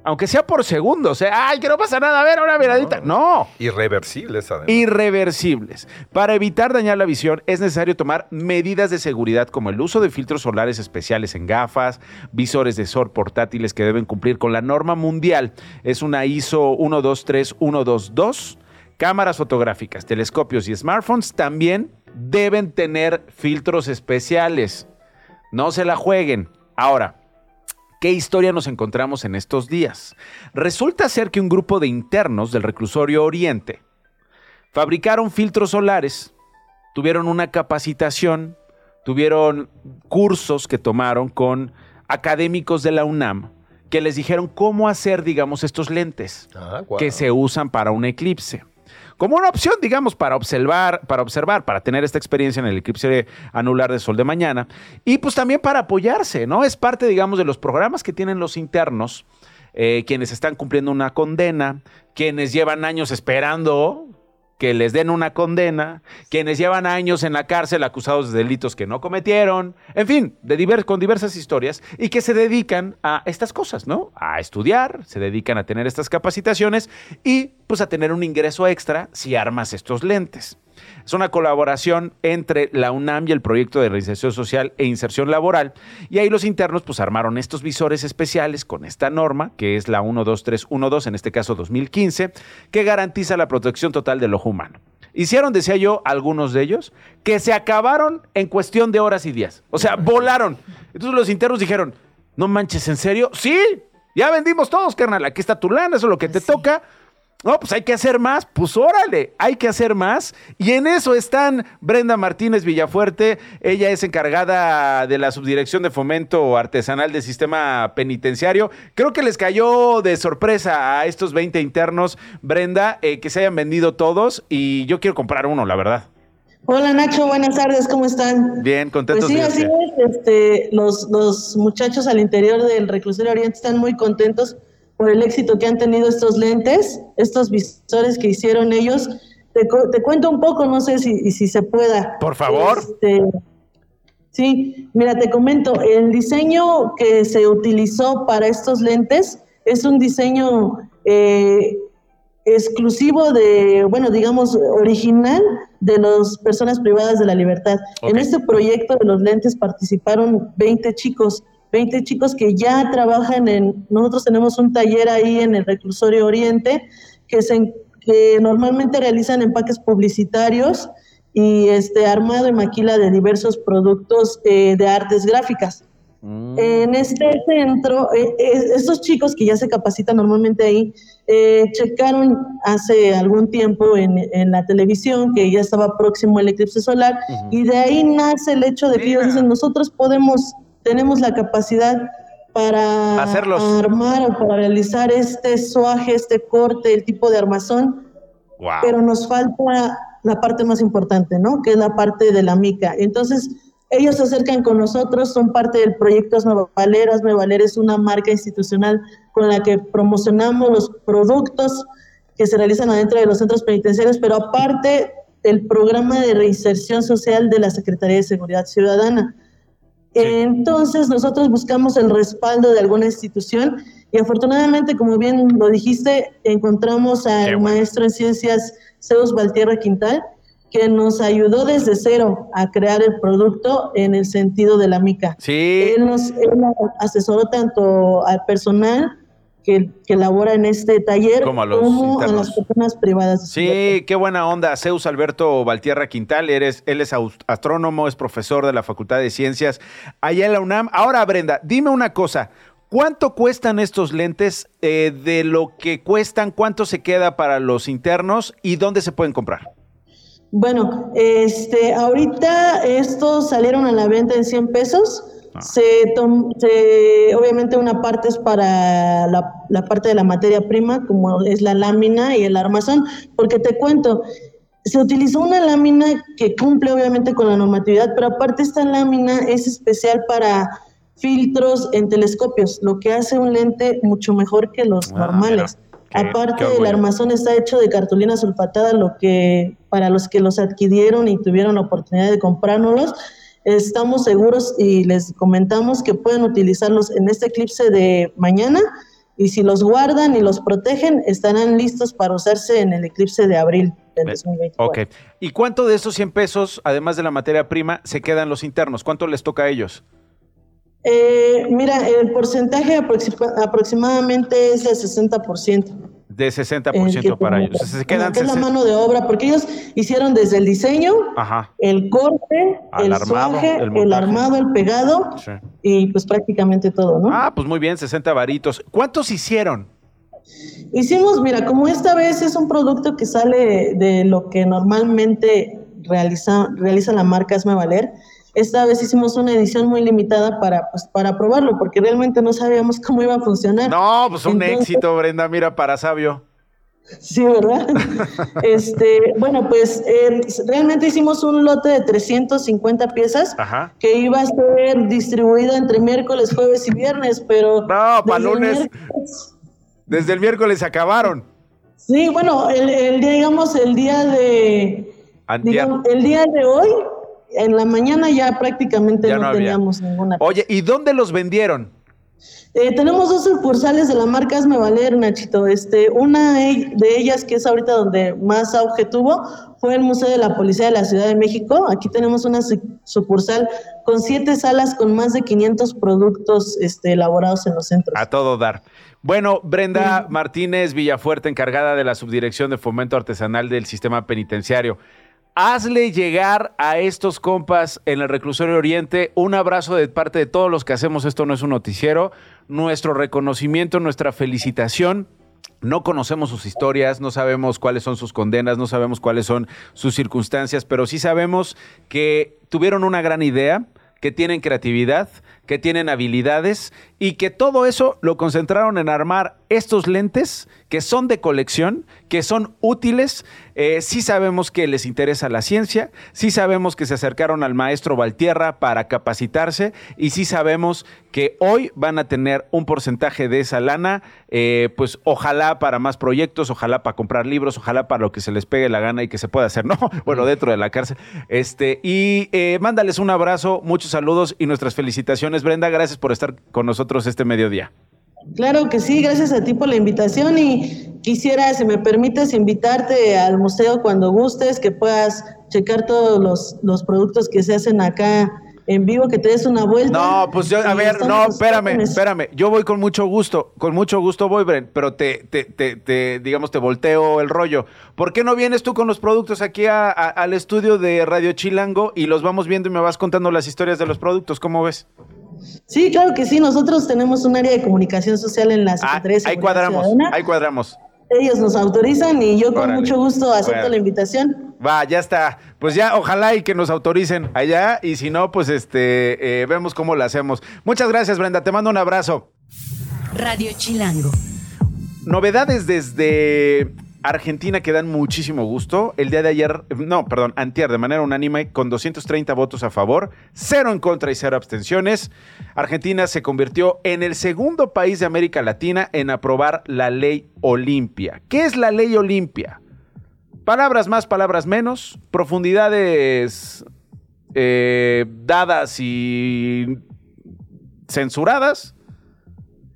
aunque sea por segundos, sea, ay, que no pasa nada, a ver, una miradita. No. Irreversibles, además. Irreversibles. Para evitar dañar la visión, es necesario tomar medidas de seguridad como el uso de filtros solares especiales en gafas, visores de sol portátiles que deben cumplir con la norma mundial. Es una ISO 123122. Cámaras fotográficas, telescopios y smartphones también deben tener filtros especiales. No se la jueguen. Ahora, ¿Qué historia nos encontramos en estos días? Resulta ser que un grupo de internos del reclusorio Oriente fabricaron filtros solares, tuvieron una capacitación, tuvieron cursos que tomaron con académicos de la UNAM que les dijeron cómo hacer, digamos, estos lentes ah, que se usan para un eclipse como una opción, digamos, para observar, para observar, para tener esta experiencia en el eclipse anular de sol de mañana y pues también para apoyarse, ¿no? Es parte, digamos, de los programas que tienen los internos. Eh, quienes están cumpliendo una condena, quienes llevan años esperando que les den una condena, quienes llevan años en la cárcel acusados de delitos que no cometieron, en fin, de con diversas historias y que se dedican a estas cosas, ¿no? A estudiar, se dedican a tener estas capacitaciones y pues a tener un ingreso extra si armas estos lentes. Es una colaboración entre la UNAM y el proyecto de reinserción social e inserción laboral. Y ahí los internos pues armaron estos visores especiales con esta norma, que es la 12312, en este caso 2015, que garantiza la protección total del ojo humano. Hicieron, decía yo, algunos de ellos, que se acabaron en cuestión de horas y días. O sea, volaron. Entonces los internos dijeron, no manches, ¿en serio? Sí, ya vendimos todos, carnal. Aquí está tu lana, eso es lo que te toca. No, pues hay que hacer más. Pues órale, hay que hacer más. Y en eso están Brenda Martínez Villafuerte. Ella es encargada de la subdirección de fomento artesanal del sistema penitenciario. Creo que les cayó de sorpresa a estos 20 internos, Brenda, eh, que se hayan vendido todos. Y yo quiero comprar uno, la verdad. Hola Nacho, buenas tardes, ¿cómo están? Bien, contentos. Pues sí, así es. Este, los, los muchachos al interior del reclusorio Oriente están muy contentos por el éxito que han tenido estos lentes, estos visores que hicieron ellos. Te, cuento un poco, no sé si, si se pueda. Por favor. Este, sí, mira, te comento, el diseño que se utilizó para estos lentes es un diseño eh, exclusivo de, bueno, digamos, original de las personas privadas de la libertad. En este proyecto de los lentes participaron 20 chicos 20 chicos que ya trabajan en, nosotros tenemos un taller ahí en el reclusorio Oriente que, se, que normalmente realizan empaques publicitarios y este armado y maquila de diversos productos eh, de artes gráficas. Mm. En este centro, eh, estos chicos que ya se capacitan normalmente ahí, eh, checaron hace algún tiempo en, en, la televisión que ya estaba próximo el eclipse solar y de ahí nace el hecho de que ellos dicen, nosotros podemos tenemos la capacidad para armar o para realizar este suaje, este corte, el tipo de armazón, pero nos falta la parte más importante, ¿no? Que es la parte de la mica. Entonces, ellos se acercan con nosotros, son parte del proyecto Valera. Nueva Valera es una marca institucional con la que promocionamos los productos que se realizan adentro de los centros penitenciarios, pero aparte el programa de reinserción social de la Secretaría de Seguridad Ciudadana. Entonces nosotros buscamos el respaldo de alguna institución y afortunadamente, como bien lo dijiste, encontramos al maestro en ciencias Zeus Valtierra Quintal, que nos ayudó desde cero a crear el producto en el sentido de la mica. Sí. Él nos, asesoró tanto al personal que, que labora en este taller Como a los como a las personas privadas. Sí, qué buena onda. Zeus Alberto Valtierra Quintal, eres, él es astrónomo, es profesor de la Facultad de Ciencias allá en la UNAM. Ahora, Brenda, dime una cosa. ¿Cuánto cuestan estos lentes? Eh, de lo que cuestan, ¿cuánto se queda para los internos y dónde se pueden comprar? Bueno, este, ahorita estos salieron a la venta en 100 pesos. Ah. Se, se- obviamente una parte es para la, la parte de la materia prima, como es la lámina y el armazón, porque te cuento, se utilizó una lámina que cumple obviamente con la normatividad, pero aparte esta lámina es especial para filtros en telescopios, lo que hace un lente mucho mejor que los Ah, normales. mira, qué- Aparte, qué el armazón está hecho de cartulina sulfatada, lo que para los que los adquirieron y tuvieron la oportunidad de comprárnoslos, estamos seguros y les comentamos que pueden utilizarlos en este eclipse de mañana y si los guardan y los protegen, estarán listos para usarse en el eclipse de abril del 2024. Ok. ¿Y cuánto de estos 100 pesos, además de la materia prima, se quedan los internos? ¿Cuánto les toca a ellos? Eh, mira, el porcentaje aproxima- aproximadamente es del 60%. De 60% el para ellos. Se quedan que es la 60 mano de obra, porque ellos hicieron desde el diseño, Ajá. el corte, Al el armado, suaje, el armado, el pegado Sí. y pues prácticamente todo, ¿no? Ah, pues muy bien, 60 varitos. ¿Cuántos hicieron? Hicimos, mira, como esta vez es un producto que sale de lo que normalmente realiza, realiza la marca Hazme Valer, esta vez hicimos una edición muy limitada para, pues, para probarlo, porque realmente no sabíamos cómo iba a funcionar. No, pues un Entonces- éxito, Brenda, mira, para sabio. Sí, ¿verdad? este, bueno, pues eh, realmente hicimos un lote de 350 piezas Ajá. que iba a ser distribuida entre miércoles, jueves y viernes, pero... No, para lunes. Desde el miércoles acabaron. Sí, bueno, el, el día, digamos, el día de... Digamos, el día de hoy, en la mañana ya prácticamente Ya no, teníamos ninguna. Oye, ¿y dónde los vendieron? Eh, tenemos dos sucursales de la marca Hazme Valer, Nachito. Este, una e- de ellas, que es ahorita donde más auge tuvo, fue el Museo de la Policía de la Ciudad de México. Aquí tenemos una su- sucursal con siete salas con más de 500 productos este, elaborados en los centros. A todo dar. Bueno, Brenda Martínez Villafuerte, encargada de la Subdirección de Fomento Artesanal del Sistema Penitenciario. Hazle llegar a estos compas en el Reclusorio Oriente un abrazo de parte de todos los que hacemos esto no es un noticiero, nuestro reconocimiento, nuestra felicitación. No conocemos sus historias, no sabemos cuáles son sus condenas, no sabemos cuáles son sus circunstancias, pero sí sabemos que tuvieron una gran idea, que tienen creatividad, que tienen habilidades y que todo eso lo concentraron en armar estos lentes que son de colección, que son útiles. Eh, sí sabemos que les interesa la ciencia, sí sabemos que se acercaron al maestro Valtierra para capacitarse y sí sabemos que hoy van a tener un porcentaje de esa lana, eh, pues ojalá para más proyectos, ojalá para comprar libros, ojalá para lo que se les pegue la gana y que se pueda hacer, ¿no? Bueno, dentro de la cárcel. Este, y eh, mándales un abrazo, muchos saludos y nuestras felicitaciones. Brenda, gracias por estar con nosotros este mediodía. Claro que sí, gracias a ti por la invitación y quisiera, si me permites, invitarte al museo cuando gustes, que puedas checar todos los, los productos que se hacen acá en vivo, que te des una vuelta. No, pues yo, a ver, no, espérame, espérame. Yo voy con mucho gusto, con mucho gusto voy, Bren, pero te, te, te, te, digamos, te volteo el rollo. ¿Por qué no vienes tú con los productos aquí a- a- al estudio de Radio Chilango y los vamos viendo y me vas contando las historias de los productos? ¿Cómo ves? Sí, claro que sí, nosotros tenemos un área de comunicación social en la Secretaría de Ah, Ahí cuadramos, Ciudadana. ahí cuadramos. Ellos nos autorizan y yo con Órale. mucho gusto acepto la invitación. Va, ya está. Pues ya, ojalá y que nos autoricen allá y si no, pues este, eh, vemos cómo lo hacemos. Muchas gracias, Brenda. Te mando un abrazo. Radio Chilango. Novedades desde Argentina que dan muchísimo gusto. El día de ayer, no, perdón, antier, de manera unánime, con 230 votos a favor, cero en contra y cero abstenciones. Argentina se convirtió en el segundo país de América Latina en aprobar la ley Olimpia. ¿Qué es la ley Olimpia? Palabras más, palabras menos, profundidades eh, dadas y censuradas.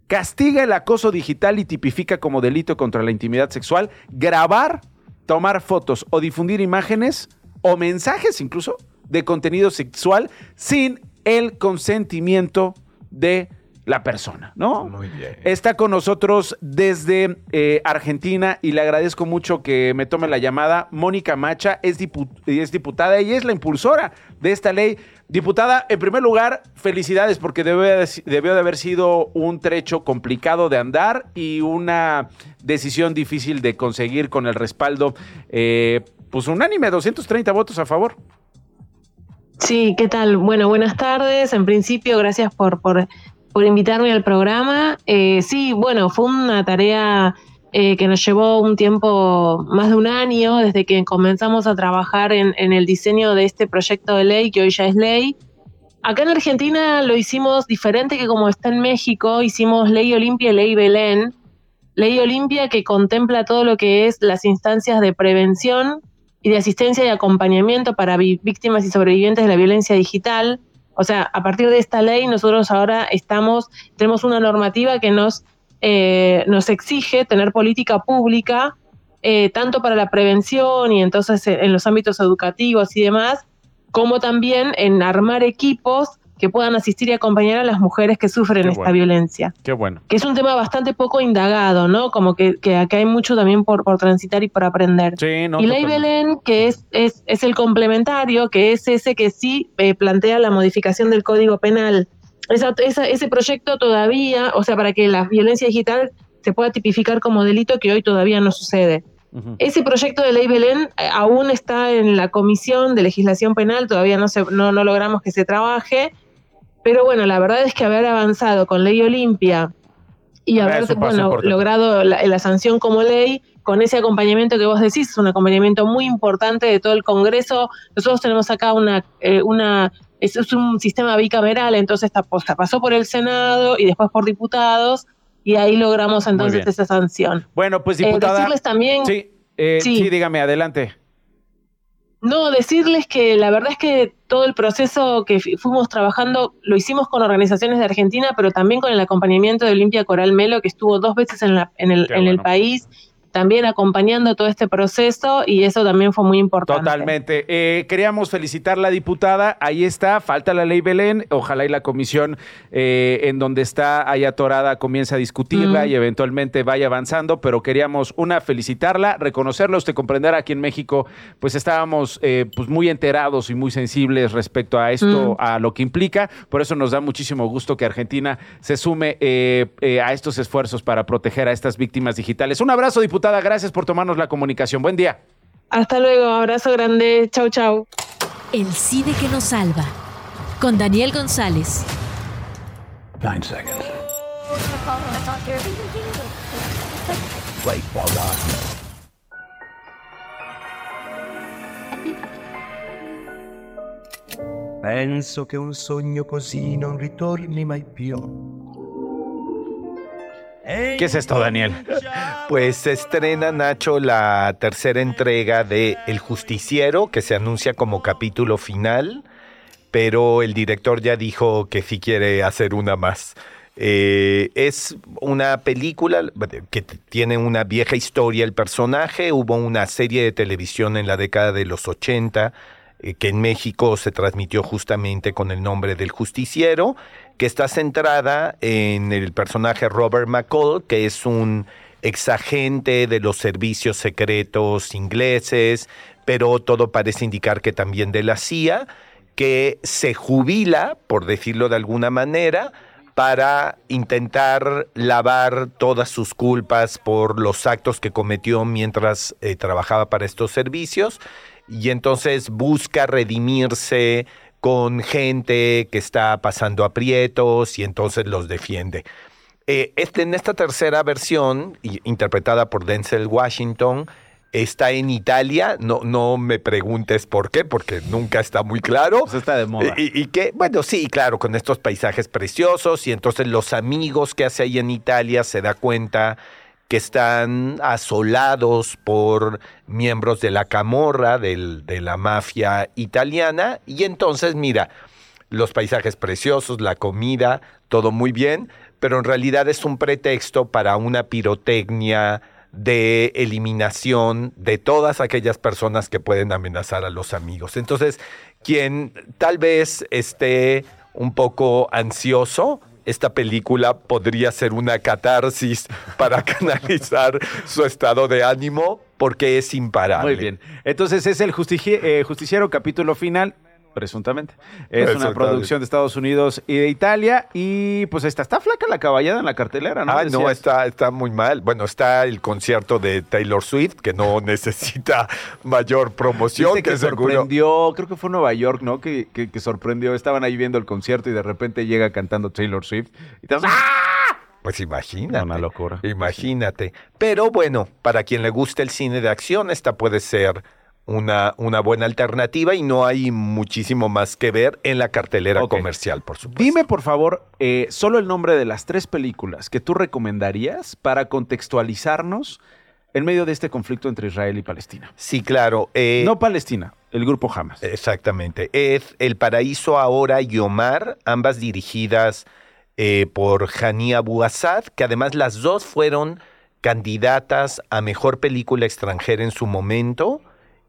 Castiga el acoso digital y tipifica como delito contra la intimidad sexual grabar, tomar fotos o difundir imágenes o mensajes incluso de contenido sexual sin el consentimiento de la persona, ¿no? Muy bien. Está con nosotros desde eh, Argentina y le agradezco mucho que me tome la llamada. Mónica Macha es, es diputada y es la impulsora de esta ley. Diputada, en primer lugar, felicidades porque debió de haber sido un trecho complicado de andar y una decisión difícil de conseguir con el respaldo, eh, pues unánime, 230 votos a favor. Sí, ¿qué tal? Bueno, buenas tardes. En principio, gracias por, por, invitarme al programa. Eh, sí, bueno, fue una tarea eh, que nos llevó un tiempo, más de un año, desde que comenzamos a trabajar en, el diseño de este proyecto de ley, que hoy ya es ley. Acá en Argentina lo hicimos diferente que como está en México, hicimos ley Olimpia y ley Belén. Ley Olimpia que contempla todo lo que es las instancias de prevención y de asistencia y acompañamiento para víctimas y sobrevivientes de la violencia digital. O sea, a partir de esta ley nosotros ahora estamos, tenemos una normativa que nos eh, nos exige tener política pública, eh, tanto para la prevención y entonces en los ámbitos educativos y demás, como también en armar equipos que puedan asistir y acompañar a las mujeres que sufren esta violencia. Qué bueno. Que es un tema bastante poco indagado, ¿no? Como que, que acá hay mucho también por, por transitar y por aprender. Sí, no, y Ley Belén, que es, es, es, el complementario, que es ese que sí eh, plantea la modificación del Código Penal ese proyecto todavía, o sea, para que la violencia digital se pueda tipificar como delito que hoy todavía no sucede. Ese proyecto de ley Belén eh, aún está en la comisión de legislación penal, todavía no, se, no, logramos que se trabaje, pero bueno, la verdad es que haber avanzado con ley Olimpia y haber bueno, logrado la, sanción como ley, con ese acompañamiento que vos decís, es un acompañamiento muy importante de todo el Congreso. Nosotros tenemos acá una, eh, una es, un sistema bicameral, entonces esta posta pasó por el Senado y después por diputados y ahí logramos entonces esa sanción. Bueno, pues eh, diputada. decirles también. Eh, sí, sí, dígame, adelante. No, decirles que la verdad es que todo el proceso que fuimos trabajando lo hicimos con organizaciones de Argentina, pero también con el acompañamiento de Olimpia Coral Melo, que estuvo dos veces en, la, en, el, en el país también acompañando todo este proceso y eso también fue muy importante. Totalmente. Eh, queríamos felicitar a la diputada, ahí está, falta la ley Belén, ojalá y la comisión eh, en donde está ahí atorada comience a discutirla y eventualmente vaya avanzando, pero queríamos una felicitarla, reconocerla, usted comprenderá, aquí en México pues estábamos eh, pues muy enterados y muy sensibles respecto a esto, a lo que implica, por eso nos da muchísimo gusto que Argentina se sume a estos esfuerzos para proteger a estas víctimas digitales. Un abrazo, diputada gracias por tomarnos la comunicación. Buen día. Hasta luego, abrazo grande, chau chau. El CIDE que nos salva, con Daniel González. Nine seconds. Penso che un sogno così non ritorni mai più. ¿Qué es esto, Daniel? Pues se estrena, Nacho, la tercera entrega de El Justiciero, que se anuncia como capítulo final, pero el director ya dijo que sí quiere hacer una más. Eh, es una película que tiene una vieja historia el personaje. Hubo una serie de televisión en la década de los 80 eh, que en México se transmitió justamente con el nombre del justiciero que está centrada en el personaje Robert McCall, que es un exagente de los servicios secretos ingleses, pero todo parece indicar que también de la CIA, que se jubila, por decirlo de alguna manera, para intentar lavar todas sus culpas por los actos que cometió mientras eh, trabajaba para estos servicios. Y entonces busca redimirse con gente que está pasando aprietos y entonces los defiende. Eh, este, en esta tercera versión, interpretada por Denzel Washington, está en Italia. No, no me preguntes por qué, porque nunca está muy claro. Pues está de moda. Y, y, que, bueno, sí, claro, con estos paisajes preciosos. Y entonces los amigos que hace ahí en Italia se da cuenta están asolados por miembros de la camorra, de la mafia italiana, y entonces mira, los paisajes preciosos, la comida, todo muy bien, pero en realidad es un pretexto para una pirotecnia de eliminación de todas aquellas personas que pueden amenazar a los amigos. Entonces, quien tal vez esté un poco ansioso, esta película podría ser una catarsis para canalizar su estado de ánimo porque es imparable. Muy bien. Entonces es el eh, justiciero capítulo final presuntamente. Es una producción de Estados Unidos y de Italia. Y pues está, está flaca la caballada en la cartelera, ¿no? Ah, no, está, está muy mal. Bueno, está el concierto de Taylor Swift, que no necesita mayor promoción. que, sorprendió, creo que fue Nueva York, ¿no? Que, que, sorprendió. Estaban ahí viendo el concierto y de repente llega cantando Taylor Swift. Y te ¡Ah! Pues imagínate. Una locura. Imagínate. Pero bueno, para quien le guste el cine de acción, esta puede ser una, una buena alternativa y no hay muchísimo más que ver en la cartelera comercial, por supuesto. Dime, por favor, eh, solo el nombre de las tres películas que tú recomendarías para contextualizarnos en medio de este conflicto entre Israel y Palestina. Sí, claro. Eh, no Palestina, el grupo Hamas. Exactamente. Es El Paraíso Ahora y Omar, ambas dirigidas eh, por Hani Abu Assad, que además las dos fueron candidatas a mejor película extranjera en su momento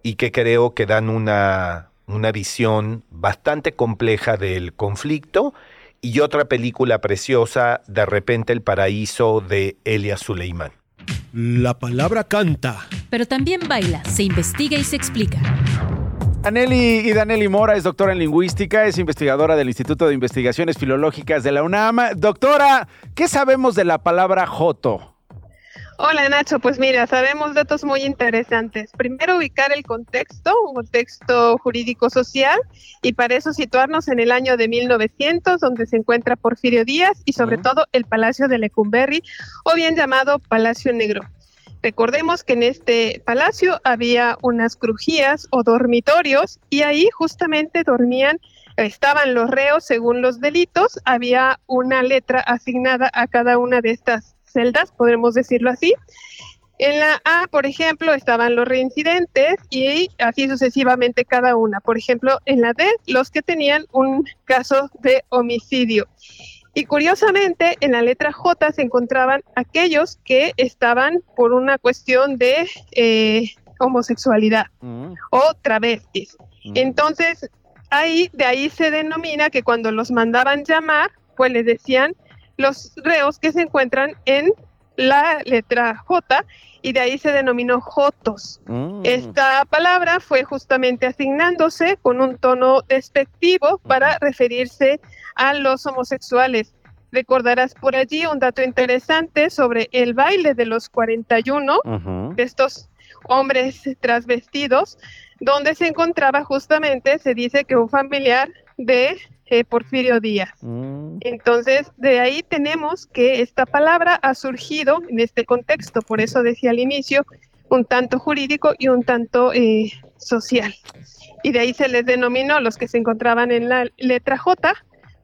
y que creo que dan una, una visión bastante compleja del conflicto. Y otra película preciosa, De repente el paraíso de Elia Suleiman. La palabra canta. Pero también baila, se investiga y se explica. Aneli y Daneli Mora es doctora en lingüística, es investigadora del Instituto de Investigaciones Filológicas de la UNAM. Doctora, ¿qué sabemos de la palabra joto? Hola Nacho, pues mira, sabemos datos muy interesantes. Primero ubicar el contexto, un contexto jurídico-social, y para eso situarnos en el año de 1900, donde se encuentra Porfirio Díaz y sobre todo el Palacio de Lecumberri, o bien llamado Palacio Negro. Recordemos que en este palacio había unas crujías o dormitorios y ahí justamente dormían estaban los reos según los delitos, había una letra asignada a cada una de estas celdas, podemos decirlo así. En la A, por ejemplo, estaban los reincidentes y así sucesivamente cada una. Por ejemplo, en la D, los que tenían un caso de homicidio. Y curiosamente, en la letra J se encontraban aquellos que estaban por una cuestión de eh, homosexualidad mm. o travestis. Mm. Entonces, ahí, de ahí se denomina que cuando los mandaban llamar, pues les decían los reos que se encuentran en la letra J y de ahí se denominó Jotos. Mm. Esta palabra fue justamente asignándose con un tono despectivo para referirse a los homosexuales. Recordarás por allí un dato interesante sobre el baile de los 41 de estos hombres transvestidos, donde se encontraba justamente, se dice que un familiar de eh, Porfirio Díaz. Mm. Entonces, de ahí tenemos que esta palabra ha surgido en este contexto, por eso decía al inicio, un tanto jurídico y un tanto eh, social. Y de ahí se les denominó los que se encontraban en la letra J,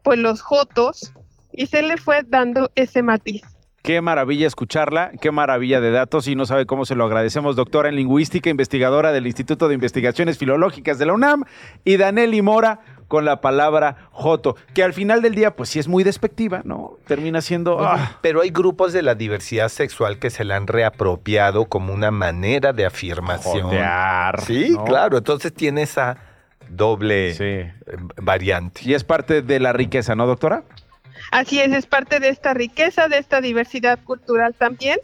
pues los Jotos, y se le fue dando ese matiz. Qué maravilla escucharla, qué maravilla de datos y no sabe cómo se lo agradecemos, doctora en lingüística, investigadora del Instituto de Investigaciones Filológicas de la UNAM y Daneli Mora con la palabra joto, que al final del día pues sí es muy despectiva, ¿no? Termina siendo... Ah. Pero hay grupos de la diversidad sexual que se la han reapropiado como una manera de afirmación. Jodear, sí, claro, entonces tiene esa doble eh, variante. Y es parte de la riqueza, ¿no, doctora? Así es, es parte de esta riqueza, de esta diversidad cultural también,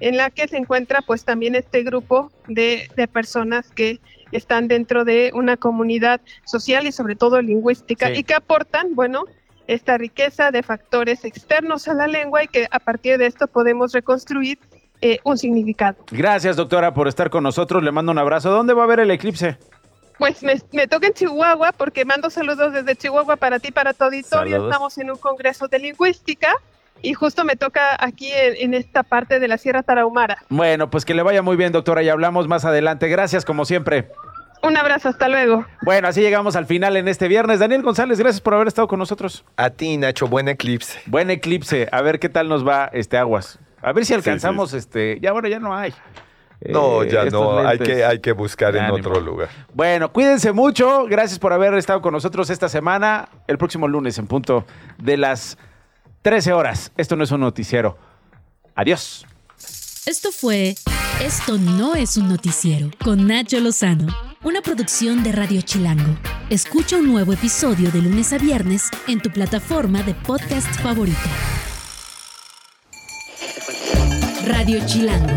en la que se encuentra pues también este grupo de, personas que están dentro de una comunidad social y sobre todo lingüística y que aportan, bueno, esta riqueza de factores externos a la lengua y que a partir de esto podemos reconstruir eh, un significado. Gracias, doctora, por estar con nosotros. Le mando un abrazo. ¿Dónde va a haber el eclipse? Pues me, toca en Chihuahua porque mando saludos desde Chihuahua para ti, para tu auditorio. Estamos en un congreso de lingüística y justo me toca aquí en, esta parte de la Sierra Tarahumara. Bueno, pues que le vaya muy bien, doctora, y hablamos más adelante. Gracias, como siempre. Un abrazo, hasta luego. Bueno, así llegamos al final en este viernes. Daniel González, gracias por haber estado con nosotros. A ti, Nacho, buen eclipse. Buen eclipse. A ver qué tal nos va este Aguas. A ver si alcanzamos este. Ya bueno, ya no hay. No, ya eh, no, hay que, hay que buscar en otro lugar. Bueno, cuídense mucho, gracias por haber estado con nosotros esta semana. El próximo lunes en punto de las 13 horas. Esto no es un noticiero. Adiós. Esto fue Esto no es un noticiero con Nacho Lozano una producción de Radio Chilango. Escucha un nuevo episodio de lunes a viernes en tu plataforma de podcast favorita. Radio Chilango,